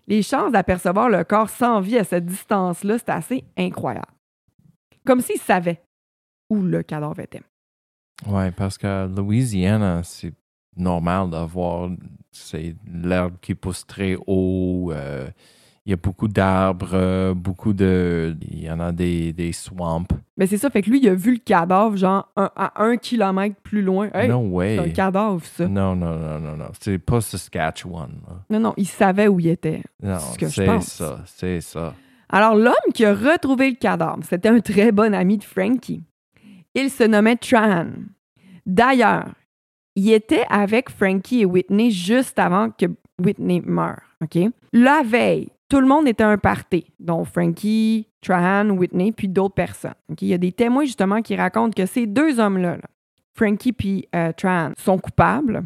Speaker 1: les chances d'apercevoir le corps sans vie à cette distance-là, c'est assez incroyable. Comme s'ils savaient où le cadavre était.
Speaker 2: Ouais, parce que Louisiana, c'est normal d'avoir l'herbe qui pousse très haut. euh, Il y a beaucoup d'arbres, euh, beaucoup de. Il y en a des, des swamps.
Speaker 1: Mais c'est ça, fait que lui, il a vu le cadavre, genre, un- à un kilomètre plus loin. Hey,
Speaker 2: no
Speaker 1: c'est un
Speaker 2: way.
Speaker 1: cadavre, ça.
Speaker 2: Non, non, non, non, non. C'est pas Saskatchewan. là.
Speaker 1: Non, non, il savait où il était.
Speaker 2: Non,
Speaker 1: C'est ce
Speaker 2: ça, c'est ça.
Speaker 1: Alors, l'homme qui a retrouvé le cadavre, c'était un très bon ami de Frankie. Il se nommait Trahan. D'ailleurs, il était avec Frankie et Whitney juste avant que Whitney meure. OK? La veille, tout le monde était à un party, dont Frankie, Trahan, Whitney, puis d'autres personnes. Il y a des témoins justement qui racontent que ces deux hommes-là, là, Frankie puis euh, Trahan, sont coupables,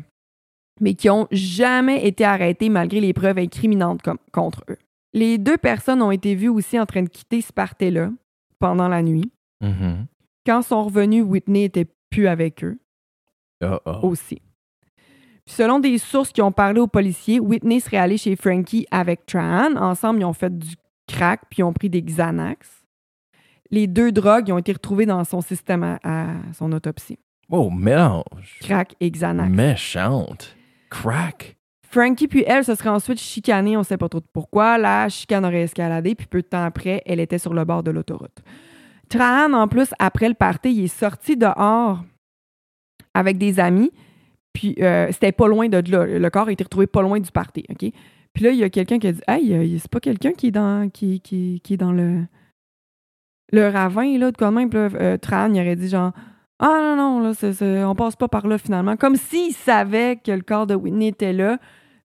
Speaker 1: mais qui ont jamais été arrêtés malgré les preuves incriminantes com- contre eux. Les deux personnes ont été vues aussi en train de quitter ce party-là pendant la nuit.
Speaker 2: Mhm.
Speaker 1: Quand sont revenus, Whitney était plus avec eux
Speaker 2: Uh-oh.
Speaker 1: aussi. Puis selon des sources qui ont parlé aux policiers, Whitney serait allé chez Frankie avec Trahan. Ensemble, ils ont fait du crack puis ils ont pris des Xanax. Les deux drogues ont été retrouvées dans son système à, à son autopsie.
Speaker 2: Oh, mélange.
Speaker 1: Crack et Xanax.
Speaker 2: Méchante. Crack.
Speaker 1: Frankie puis elle se seraient ensuite chicanés, on sait pas trop pourquoi. La chicane aurait escaladé, puis peu de temps après, elle était sur le bord de l'autoroute. Trahan, en plus, après le party, il est sorti dehors avec des amis, puis euh, c'était pas loin de là. Le corps a été retrouvé pas loin du party, OK? Puis là, il y a quelqu'un qui a dit « Hey, euh, c'est pas quelqu'un qui est dans qui, qui, qui est dans le le ravin, là, de quand même. Euh, Trahan, il aurait dit genre « Ah non, non, là, c'est- c'est- on passe pas par là, finalement. » Comme s'il savait que le corps de Whitney était là,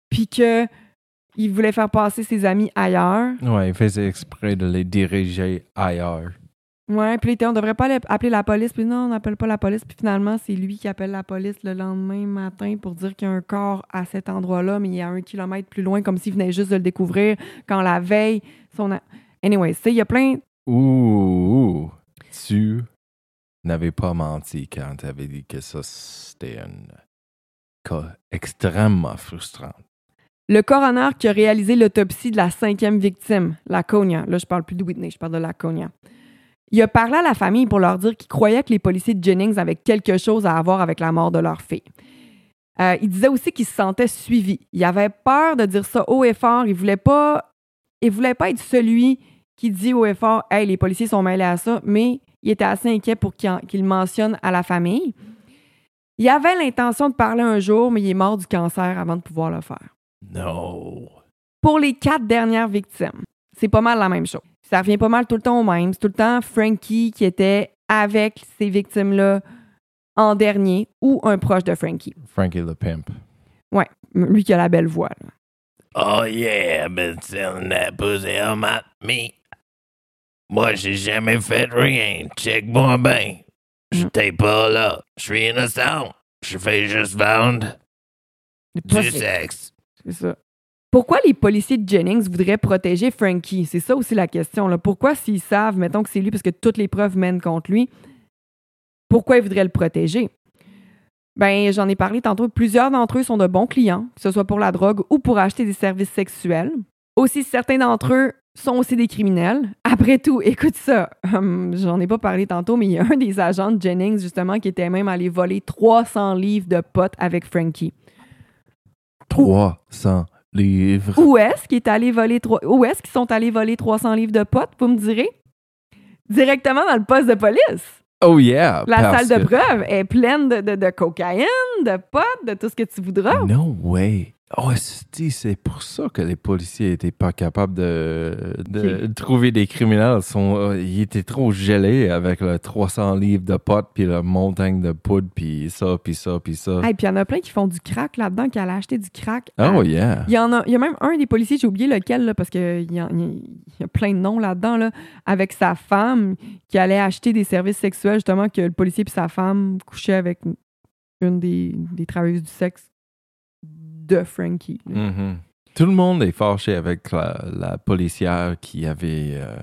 Speaker 1: puis que il voulait faire passer ses amis ailleurs.
Speaker 2: Ouais, il faisait exprès de les diriger ailleurs.
Speaker 1: Ouais, puis on devrait pas appeler la police. Puis non, on n'appelle pas la police. Puis finalement, c'est lui qui appelle la police le lendemain matin pour dire qu'il y a un corps à cet endroit-là, mais il est à un kilomètre plus loin, comme s'il venait juste de le découvrir quand la veille, son... a- Anyway, tu sais, il y a plein...
Speaker 2: Ouh, tu n'avais pas menti quand tu avais dit que ça, c'était un cas extrêmement frustrant.
Speaker 1: Le coroner qui a réalisé l'autopsie de la cinquième victime, Laconia. Là, je parle plus de Whitney, je parle de Laconia. Il a parlé à la famille pour leur dire qu'il croyait que les policiers de Jennings avaient quelque chose à voir avec la mort de leur fille. Euh, il disait aussi qu'il se sentait suivi. Il avait peur de dire ça haut et fort. Il voulait pas, il voulait pas être celui qui dit haut et fort, hey, les policiers sont mêlés à ça, mais il était assez inquiet pour qu'il en- qu'il mentionne à la famille. Il avait l'intention de parler un jour, mais il est mort du cancer avant de pouvoir le faire.
Speaker 2: No.
Speaker 1: Pour les quatre dernières victimes, c'est pas mal la même chose. Ça revient pas mal tout le temps au même. C'est tout le temps Frankie qui était avec ces victimes-là en dernier ou un proche de Frankie.
Speaker 2: Frankie the Pimp.
Speaker 1: Ouais, lui qui a la belle voix. là.
Speaker 3: Oh yeah, I've been selling that pussy all my me. Moi, j'ai jamais fait rien. Check-moi bien. Je
Speaker 1: Mm.
Speaker 3: t'ai pas là. Je suis innocent. Je fais juste vendre du sexe.
Speaker 1: C'est ça. Pourquoi les policiers de Jennings voudraient protéger Frankie? C'est ça aussi la question. Pourquoi, s'ils savent, mettons que c'est lui parce que toutes les preuves mènent contre lui, pourquoi ils voudraient le protéger? Ben, j'en ai parlé tantôt. Plusieurs d'entre eux sont de bons clients, que ce soit pour la drogue ou pour acheter des services sexuels. Aussi, certains d'entre eux sont aussi des criminels. Après tout, (laughs) écoute ça. Hum, j'en ai pas parlé tantôt, mais il y a un des agents de Jennings, justement, qui était même allé voler 300 livres de potes avec Frankie.
Speaker 2: 300
Speaker 1: Où est-ce qu'ils est allé voler trois... Où est-ce qu'ils sont allés voler 300 livres de potes, vous me direz? Directement dans le poste de police.
Speaker 2: Oh yeah!
Speaker 1: La salle de preuve est pleine de, de, de cocaïne, de potes, de tout ce que tu voudras.
Speaker 2: No way! Oh, c'est pour ça que les policiers étaient pas capables de, de trouver des criminels. Ils, sont, euh, ils étaient trop gelés avec le 300 livres de potes, puis la montagne de poudre, puis ça, puis ça, puis ça.
Speaker 1: Et puis il y en a plein qui font du crack là-dedans, qui allaient acheter du crack.
Speaker 2: oh
Speaker 1: à-
Speaker 2: yeah!
Speaker 1: Il y en a, il y a même un des policiers, j'ai oublié lequel, là, parce qu'il y, il y a plein de noms là-dedans, là, avec sa femme qui allait acheter des services sexuels, justement, que le policier et sa femme couchaient avec une des, des travailleuses du sexe de Frankie.
Speaker 2: Mhm. Tout le monde est fâché avec la, la policière qui avait euh,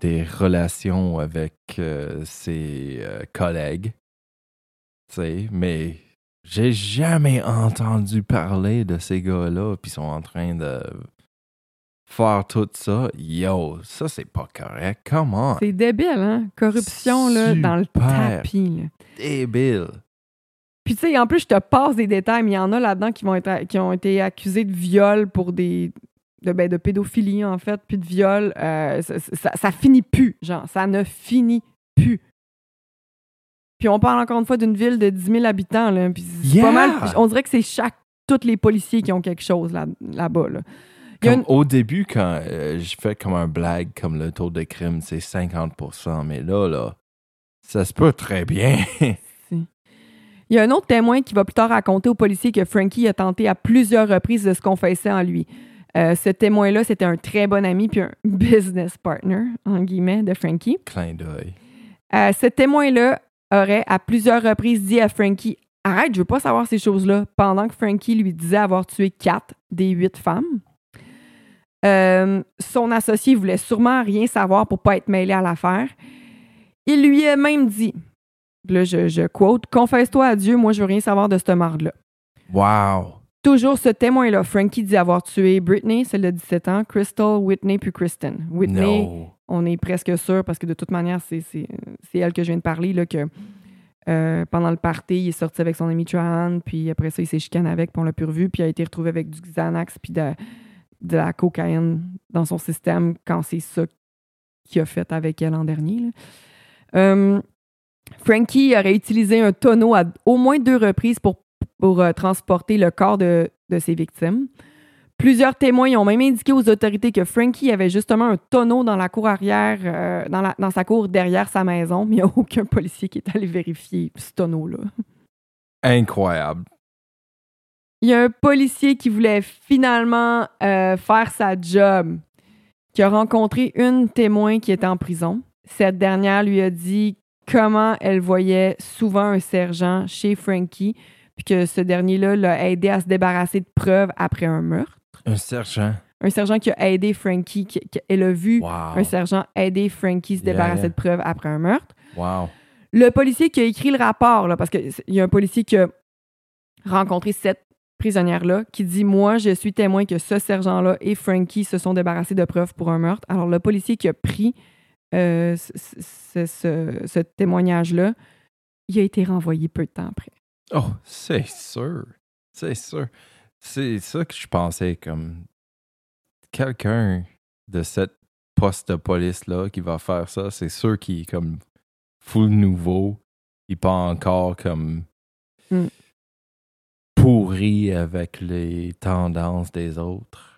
Speaker 2: des relations avec euh, ses euh, collègues. Tu sais, mais j'ai jamais entendu parler de ces gars-là, puis ils sont en train de faire tout ça. Yo, ça c'est pas correct. Comment?
Speaker 1: C'est débile, hein? Corruption, là, dans le tapis, là.
Speaker 2: Débile.
Speaker 1: Puis, tu sais, en plus, je te passe des détails, mais il y en a là-dedans qui, vont être, qui ont été accusés de viol pour des. De, ben, de pédophilie, en fait, puis de viol. Euh, ça, ça, ça finit plus, genre. Ça ne finit plus. Puis, on parle encore une fois d'une ville de 10 000 habitants, là. Puis, c'est
Speaker 2: Yeah!
Speaker 1: pas mal. On dirait que c'est chaque. Tous les policiers qui ont quelque chose là- là-bas, là.
Speaker 2: Comme
Speaker 1: une-
Speaker 2: Au début, quand euh, je fais comme un blague, comme le taux de crime, c'est 50%, mais là, là, ça se peut très bien. (laughs)
Speaker 1: Il y a un autre témoin qui va plus tard raconter aux policiers que Frankie a tenté à plusieurs reprises de se confesser en lui. Euh, ce témoin-là, c'était un très bon ami puis un (laughs) business partner, en guillemets, de Frankie.
Speaker 2: Clin d'œil.
Speaker 1: Euh, ce témoin-là aurait à plusieurs reprises dit à Frankie Arrête, je veux pas savoir ces choses-là, pendant que Frankie lui disait avoir tué quatre des huit femmes. Euh, son associé voulait sûrement rien savoir pour pas être mêlé à l'affaire. Il lui a même dit, là je, je quote, Confesse-toi à Dieu, moi je veux rien savoir de cette marde-là.
Speaker 2: Wow!
Speaker 1: Toujours ce témoin-là, Frankie dit avoir tué Britney, celle de 17 ans, Crystal, Whitney puis Kristen. Whitney,
Speaker 2: No.
Speaker 1: on est presque sûr, parce que de toute manière, c'est, elle que je viens de parler, là, que euh, pendant le party, il est sorti avec son ami Trahan, puis après ça, il s'est chicané avec, puis on l'a plus revu, puis il a été retrouvé avec du Xanax, puis de, de la cocaïne dans son système quand c'est ça qu'il a fait avec elle l'an dernier. là. Euh, Frankie aurait utilisé un tonneau à au moins deux reprises pour, pour euh, transporter le corps de, de ses victimes. Plusieurs témoins ont même indiqué aux autorités que Frankie avait justement un tonneau dans la cour arrière, euh, dans, la- dans sa cour derrière sa maison, mais il n'y a aucun policier qui est allé vérifier ce tonneau-là.
Speaker 2: Incroyable.
Speaker 1: Il y a un policier qui voulait finalement euh, faire sa job, qui a rencontré une témoin qui était en prison. Cette dernière lui a dit comment elle voyait souvent un sergent chez Frankie, puis que ce dernier-là l'a aidé à se débarrasser de preuves après un meurtre.
Speaker 2: Un sergent?
Speaker 1: Un sergent qui a aidé Frankie, qui- qui- elle a vu
Speaker 2: Wow.
Speaker 1: un sergent aider Frankie se débarrasser
Speaker 2: yeah.
Speaker 1: de preuves après un meurtre.
Speaker 2: Wow.
Speaker 1: Le policier qui a écrit le rapport, là, parce qu'il y a un policier qui a rencontré cette prisonnière-là, qui dit Moi, je suis témoin que ce sergent-là et Frankie se sont débarrassés de preuves pour un meurtre. Alors, le policier qui a pris euh, ce, ce- ce- ce témoignage-là, il a été renvoyé peu de temps après.
Speaker 2: Oh, c'est sûr. C'est sûr. C'est ça que je pensais comme quelqu'un de cette poste de police-là qui va faire ça, c'est sûr qu'il est comme full nouveau. Il pas encore comme
Speaker 1: Mm.
Speaker 2: pourri avec les tendances des autres.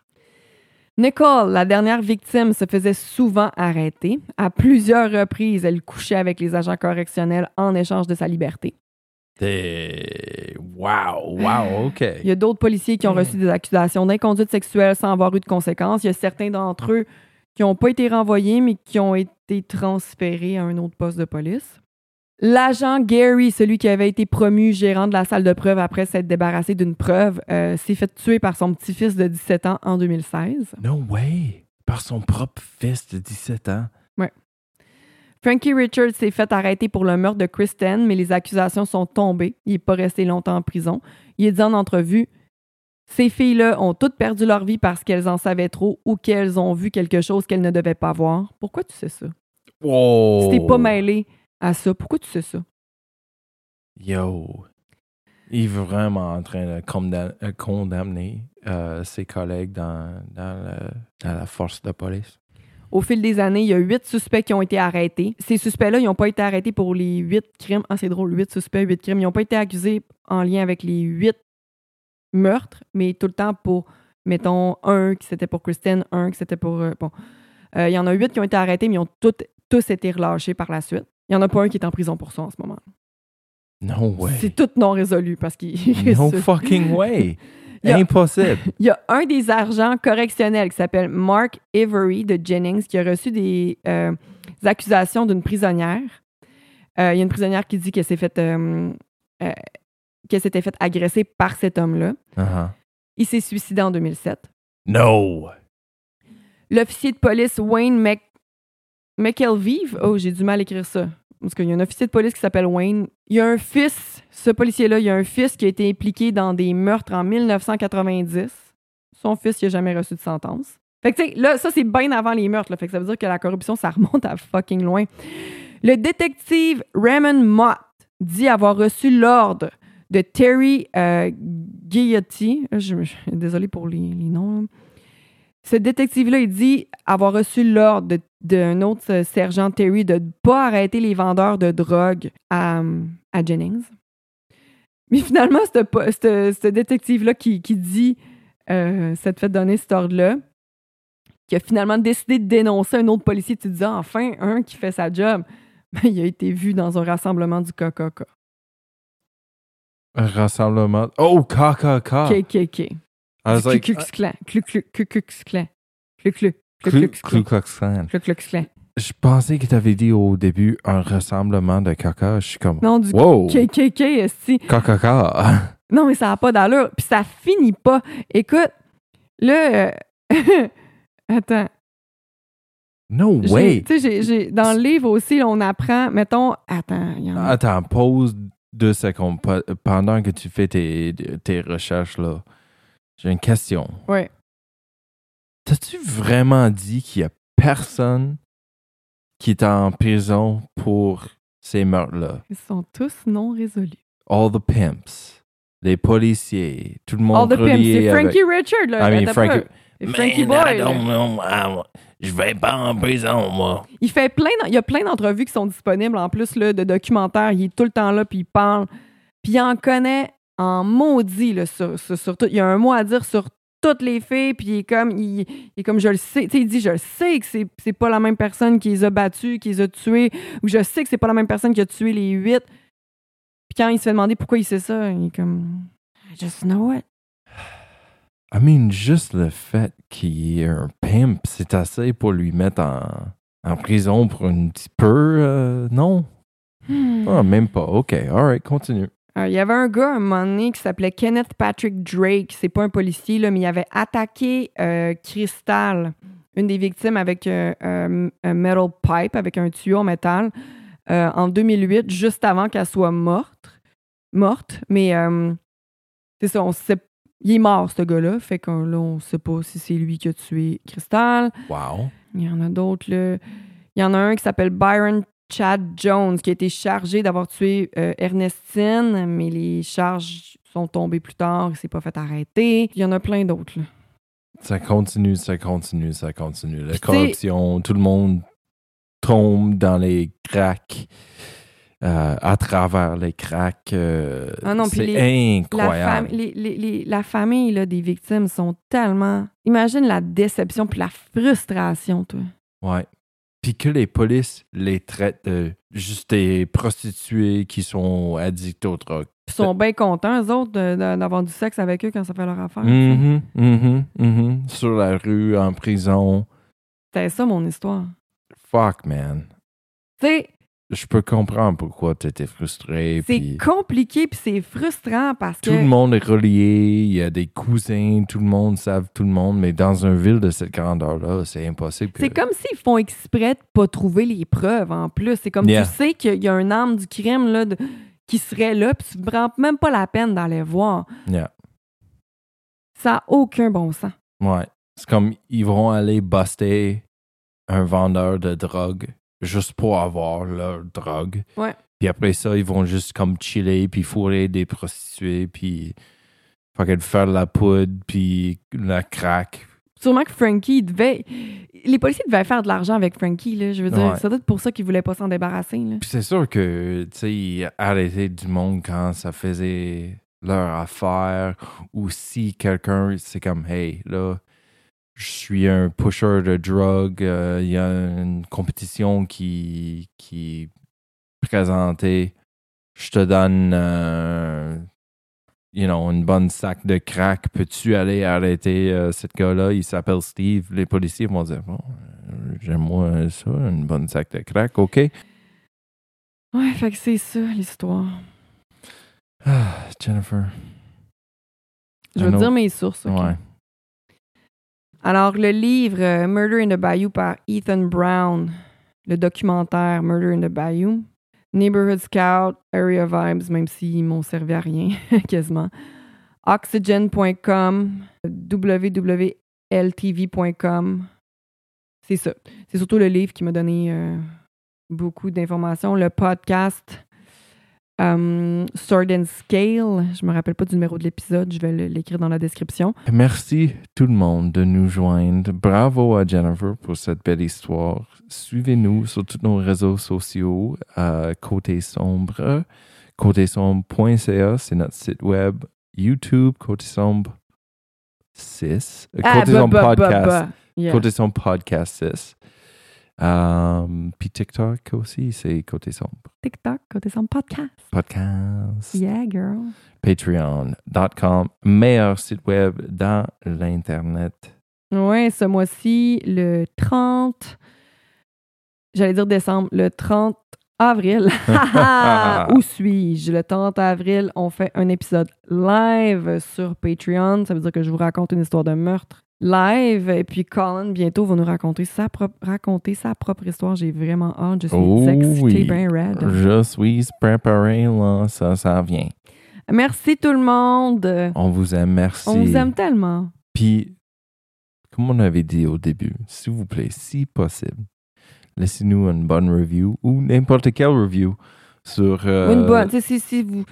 Speaker 1: Nicole, la dernière victime, se faisait souvent arrêter. À plusieurs reprises, elle couchait avec les agents correctionnels en échange de sa liberté.
Speaker 2: Des... Wow, wow, (sighs) OK.
Speaker 1: Il y a d'autres policiers qui ont reçu des accusations d'inconduite sexuelle sans avoir eu de conséquences. Il y a certains d'entre eux qui n'ont pas été renvoyés, mais qui ont été transférés à un autre poste de police. L'agent Gary, celui qui avait été promu gérant de la salle de preuve après s'être débarrassé d'une preuve, euh, s'est fait tuer par son petit-fils de 17 ans en 2016.
Speaker 2: No way! Par son propre fils de 17 ans.
Speaker 1: Frankie Richards s'est fait arrêter pour le meurtre de Kristen, mais les accusations sont tombées. Il n'est pas resté longtemps en prison. Il est dit en entrevue Ces filles-là ont toutes perdu leur vie parce qu'elles en savaient trop ou qu'elles ont vu quelque chose qu'elles ne devaient pas voir. Pourquoi tu sais ça?
Speaker 2: Wow!
Speaker 1: Si t'es pas mêlé à ça, pourquoi tu sais ça?
Speaker 2: Yo! Il est vraiment en train de condam- euh, condamner euh, ses collègues dans, dans, le- dans la force de police.
Speaker 1: Au fil des années, il y a huit suspects qui ont été arrêtés. Ces suspects-là, ils n'ont pas été arrêtés pour les huit crimes. Ah, c'est drôle, huit suspects, huit crimes. Ils n'ont pas été accusés en lien avec les huit meurtres, mais tout le temps pour, mettons, un qui c'était pour Kristen, un qui c'était pour. euh, bon. Euh, il y en a huit qui ont été arrêtés, mais ils ont tous été relâchés par la suite. Il n'y en a pas un qui est en prison pour ça en ce moment.
Speaker 2: No way!
Speaker 1: C'est tout non résolu parce qu'il (laughs)
Speaker 2: No fucking way! (laughs)
Speaker 1: Il a-
Speaker 2: Impossible! (laughs)
Speaker 1: Il y a un des agents correctionnels qui s'appelle Mark Avery de Jennings qui a reçu des, euh, des accusations d'une prisonnière. Euh, il y a une prisonnière qui dit qu'elle s'est fait, euh, qu'elle s'était fait agresser par cet homme-là.
Speaker 2: Uh-huh.
Speaker 1: Il s'est suicidé en 2007.
Speaker 2: No!
Speaker 1: L'officier de police Wayne Mc... McElvive, oh j'ai du mal à écrire ça. Parce qu'il y a un officier de police qui s'appelle Wayne. Il y a un fils, ce policier-là, il y a un fils qui a été impliqué dans des meurtres en 1990. Son fils, il n'a jamais reçu de sentence. Là, ça, c'est bien avant les meurtres. Fait que ça veut dire que la corruption, ça remonte à fucking loin. Le détective Raymond Mott dit avoir reçu l'ordre de Terry euh, je- désolé pour les, noms. Ce détective-là, il dit avoir reçu l'ordre d'un autre euh, sergent Terry de ne pas arrêter les vendeurs de drogue à, à Jennings. Mais finalement, ce détective-là qui, qui dit euh, s'être fait donner cet ordre-là, qui a finalement décidé de dénoncer un autre policier, tu te dis Ah, enfin un qui fait sa job. (laughs) Ben, il a été vu dans un rassemblement du KKK.
Speaker 2: Un rassemblement. Oh, KKK!
Speaker 1: KKK.
Speaker 2: I was like. Je pensais que tu avais dit au début un rassemblement de caca. Je suis comme,
Speaker 1: Non, du
Speaker 2: wow!
Speaker 1: KKK.
Speaker 2: KKK!
Speaker 1: Non, mais ça n'a pas d'allure. Puis ça finit pas. Écoute, là. euh, Attends.
Speaker 2: No way!
Speaker 1: Tu sais, dans le livre aussi, on apprend, mettons. Attends, il y en a.
Speaker 2: Attends, pause deux secondes. Pendant que tu fais tes, tes recherches, là, j'ai une question.
Speaker 1: Ouais.
Speaker 2: T'as-tu vraiment dit qu'il y a personne qui est en prison pour ces meurtres-là?
Speaker 1: Ils sont tous non résolus.
Speaker 2: All the pimps, les policiers, tout le monde
Speaker 1: All the Pimps. C'est
Speaker 2: avec-
Speaker 1: Frankie Richard, là.
Speaker 2: I mean, Frankie-.
Speaker 1: C'est Frankie
Speaker 3: Man,
Speaker 1: Boy.
Speaker 3: Don't know. I- Je vais pas en prison, moi.
Speaker 1: Il fait plein, il y a plein d'entrevues qui sont disponibles en plus là, de documentaires. Il est tout le temps là, puis il parle. Puis il en connaît en maudit là, sur, sur, sur tout. Il y a un mot à dire sur toutes les filles, puis il est comme, il, il est comme je le sais. Tu sais, il dit je le sais que c'est, c'est pas la même personne qui les a battus, qui les a tués, ou je sais que c'est pas la même personne qui a tué les huit. Puis quand il se fait demander pourquoi il sait ça, il est comme I just know it.
Speaker 2: I mean, juste le fait qu'il est un pimp, c'est assez pour lui mettre en, en prison pour un petit peu, euh, non?
Speaker 1: Hmm.
Speaker 2: Ah, même pas. OK, alright, continue.
Speaker 1: Euh, Il y avait un gars à un moment donné qui s'appelait Kenneth Patrick Drake. C'est pas un policier, là, mais il avait attaqué euh, Crystal, une des victimes, avec euh, un metal pipe, avec un tuyau en métal, en 2008, juste avant qu'elle soit morte. Morte, mais euh, c'est ça, on sait. Il est mort, ce gars-là. Fait que là, on sait pas si c'est lui qui a tué Crystal.
Speaker 2: Wow.
Speaker 1: Il y en a d'autres, là. Il y en a un qui s'appelle Byron Chad Jones, qui a été chargé d'avoir tué euh, Ernestine, mais les charges sont tombées plus tard, il s'est pas fait arrêter. Il y en a plein d'autres.
Speaker 2: Ça continue, ça continue, ça continue. La
Speaker 1: Puis,
Speaker 2: corruption, tout le monde tombe dans les cracks, euh, à travers les cracks. euh,
Speaker 1: Ah
Speaker 2: c'est
Speaker 1: La,
Speaker 2: incroyable.
Speaker 1: fam- les- les- la famille là, des victimes sont tellement... Imagine la déception puis la frustration, toi.
Speaker 2: Ouais. Puis que les polices les traitent de juste des prostituées qui sont addictes aux drogues.
Speaker 1: Ils sont bien contents, eux autres, d'avoir du sexe avec eux quand ça fait leur affaire. tu sais.
Speaker 2: Mhm, mhm, mhm. Sur la rue, en prison.
Speaker 1: C'était ça mon histoire.
Speaker 2: Fuck, man.
Speaker 1: Tu sais,
Speaker 2: Je peux comprendre pourquoi tu étais frustré.
Speaker 1: c'est
Speaker 2: puis
Speaker 1: compliqué puis c'est frustrant parce
Speaker 2: Tout
Speaker 1: que
Speaker 2: le monde est relié, il y a des cousins, tout le monde savent tout le monde, mais dans une ville de cette grandeur-là, c'est impossible.
Speaker 1: c'est comme s'ils font exprès de pas trouver les preuves en plus. C'est comme
Speaker 2: Yeah.
Speaker 1: tu sais qu'il y a un arme du crime là, de- qui serait là puis tu ne prends même pas la peine d'aller voir.
Speaker 2: Yeah.
Speaker 1: Ça n'a aucun bon sens.
Speaker 2: Ouais. C'est comme ils vont aller buster un vendeur de drogue juste pour avoir leur drogue.
Speaker 1: Ouais.
Speaker 2: Puis après ça, ils vont juste comme chiller, puis fourrer des prostituées, puis faire de la poudre, puis la crack.
Speaker 1: Sûrement que Frankie il devait. Les policiers devaient faire de l'argent avec Frankie, là. Je veux dire,
Speaker 2: Ouais.
Speaker 1: c'est peut-être pour ça qu'ils voulaient pas s'en débarrasser, là.
Speaker 2: Puis c'est sûr que, tu sais, ils arrêtaient du monde quand ça faisait leur affaire, ou si quelqu'un, c'est comme, hey, là, je suis un pusher de drogue, euh, il y a une compétition qui, qui est présentée, je te donne, euh, you know, une bonne sac de crack, peux-tu aller arrêter euh, cet gars-là, il s'appelle Steve, les policiers vont dire, bon, euh, j'aime-moi ça, une bonne sac de crack, ok?
Speaker 1: Ouais, fait que c'est ça, l'histoire.
Speaker 2: Ah, Jennifer.
Speaker 1: Je vais te dire mes sources, OK?
Speaker 2: Ouais.
Speaker 1: Alors, le livre euh, Murder in the Bayou par Ethan Brown, le documentaire Murder in the Bayou, Neighborhood Scout, Area Vibes, même s'ils m'ont servi à rien, (laughs) quasiment. Oxygen.com, www.ltv.com. C'est ça. C'est surtout le livre qui m'a donné euh, beaucoup d'informations. Le podcast euh, Sword and Scale, je me rappelle pas du numéro de l'épisode, je vais l'écrire dans la description.
Speaker 2: Merci tout le monde de nous joindre. Bravo à Jennifer pour cette belle histoire. Suivez-nous sur tous nos réseaux sociaux. euh, Côté Sombre, côtesombre.ca, c'est notre site web. YouTube, Côté Sombre 6. euh,
Speaker 1: Ah,
Speaker 2: Côté
Speaker 1: bah,
Speaker 2: Sombre
Speaker 1: bah, bah,
Speaker 2: Podcast.
Speaker 1: bah. Yeah.
Speaker 2: Côté Sombre Podcast 6. Euh, Puis TikTok aussi, c'est Côté Sombre
Speaker 1: TikTok, côté son podcast.
Speaker 2: Podcast.
Speaker 1: Yeah, girl.
Speaker 2: Patreon.com, meilleur site web dans l'Internet.
Speaker 1: Ouais, ce mois-ci, le 30, j'allais dire décembre, le 30 avril. (laughs) (laughs) Où suis-je? Le 30 avril, on fait un épisode live sur Patreon. Ça veut dire que je vous raconte une histoire de meurtre live. Et puis Colin, bientôt, va nous raconter sa propre, raconter sa propre histoire. J'ai vraiment hâte. Je suis
Speaker 2: Oh
Speaker 1: excitée,
Speaker 2: oui.
Speaker 1: ben red.
Speaker 2: Je suis préparé, là, ça, ça vient.
Speaker 1: Merci tout le monde.
Speaker 2: On vous aime, merci.
Speaker 1: On vous aime tellement.
Speaker 2: Puis, comme on avait dit au début, s'il vous plaît, si possible, laissez-nous une bonne review ou n'importe quelle review sur... euh,
Speaker 1: Une bonne. Sais, si, si vous,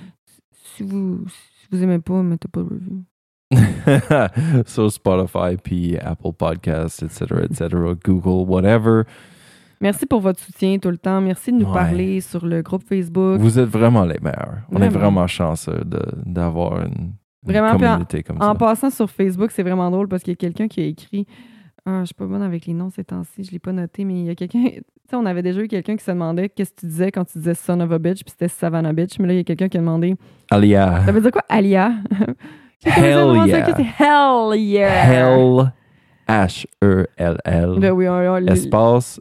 Speaker 1: si vous, si vous aimez pas, mettez pas de review. (laughs)
Speaker 2: sur Spotify, puis Apple Podcasts, etc., etc., Google, whatever.
Speaker 1: Merci pour votre soutien tout le temps. Merci de nous
Speaker 2: Ouais.
Speaker 1: parler sur le groupe Facebook.
Speaker 2: Vous êtes vraiment les meilleurs. On est
Speaker 1: Vraiment.
Speaker 2: chanceux d'avoir une, une
Speaker 1: Vraiment, puis en-
Speaker 2: communauté comme
Speaker 1: En
Speaker 2: ça.
Speaker 1: passant sur Facebook, c'est vraiment drôle parce qu'il y a quelqu'un qui a écrit. Ah, je suis pas bonne avec les noms ces temps-ci, je l'ai pas noté, mais il y a quelqu'un. (laughs) Tu sais, on avait déjà eu quelqu'un qui se demandait qu'est-ce que tu disais quand tu disais son of a bitch, puis c'était Savannah bitch. Mais là, il y a quelqu'un qui a demandé
Speaker 2: Alia.
Speaker 1: Ça veut dire quoi, Alia? (laughs)
Speaker 2: Hell yeah.
Speaker 1: Hell yeah
Speaker 2: Hell. H-E-L-L.
Speaker 1: Ben oui, on- on- les-
Speaker 2: Espace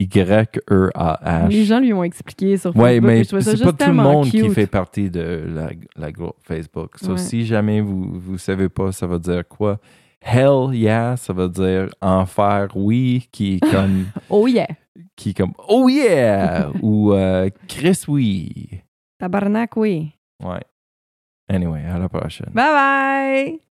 Speaker 2: Y-E-A-H.
Speaker 1: Les gens lui ont expliqué sur Facebook. Et
Speaker 2: mais c'est pas tout le monde qui fait partie de la, la groupe Facebook. So,
Speaker 1: Ouais.
Speaker 2: si jamais vous vous savez pas, ça veut dire quoi? Hell yeah, ça veut dire enfer oui, qui est (laughs) comme,
Speaker 1: Oh yeah
Speaker 2: qui est comme oh yeah (laughs) ou euh, Chris oui.
Speaker 1: Tabarnak, oui.
Speaker 2: Ouais. Anyway, à la prochaine.
Speaker 1: Bye bye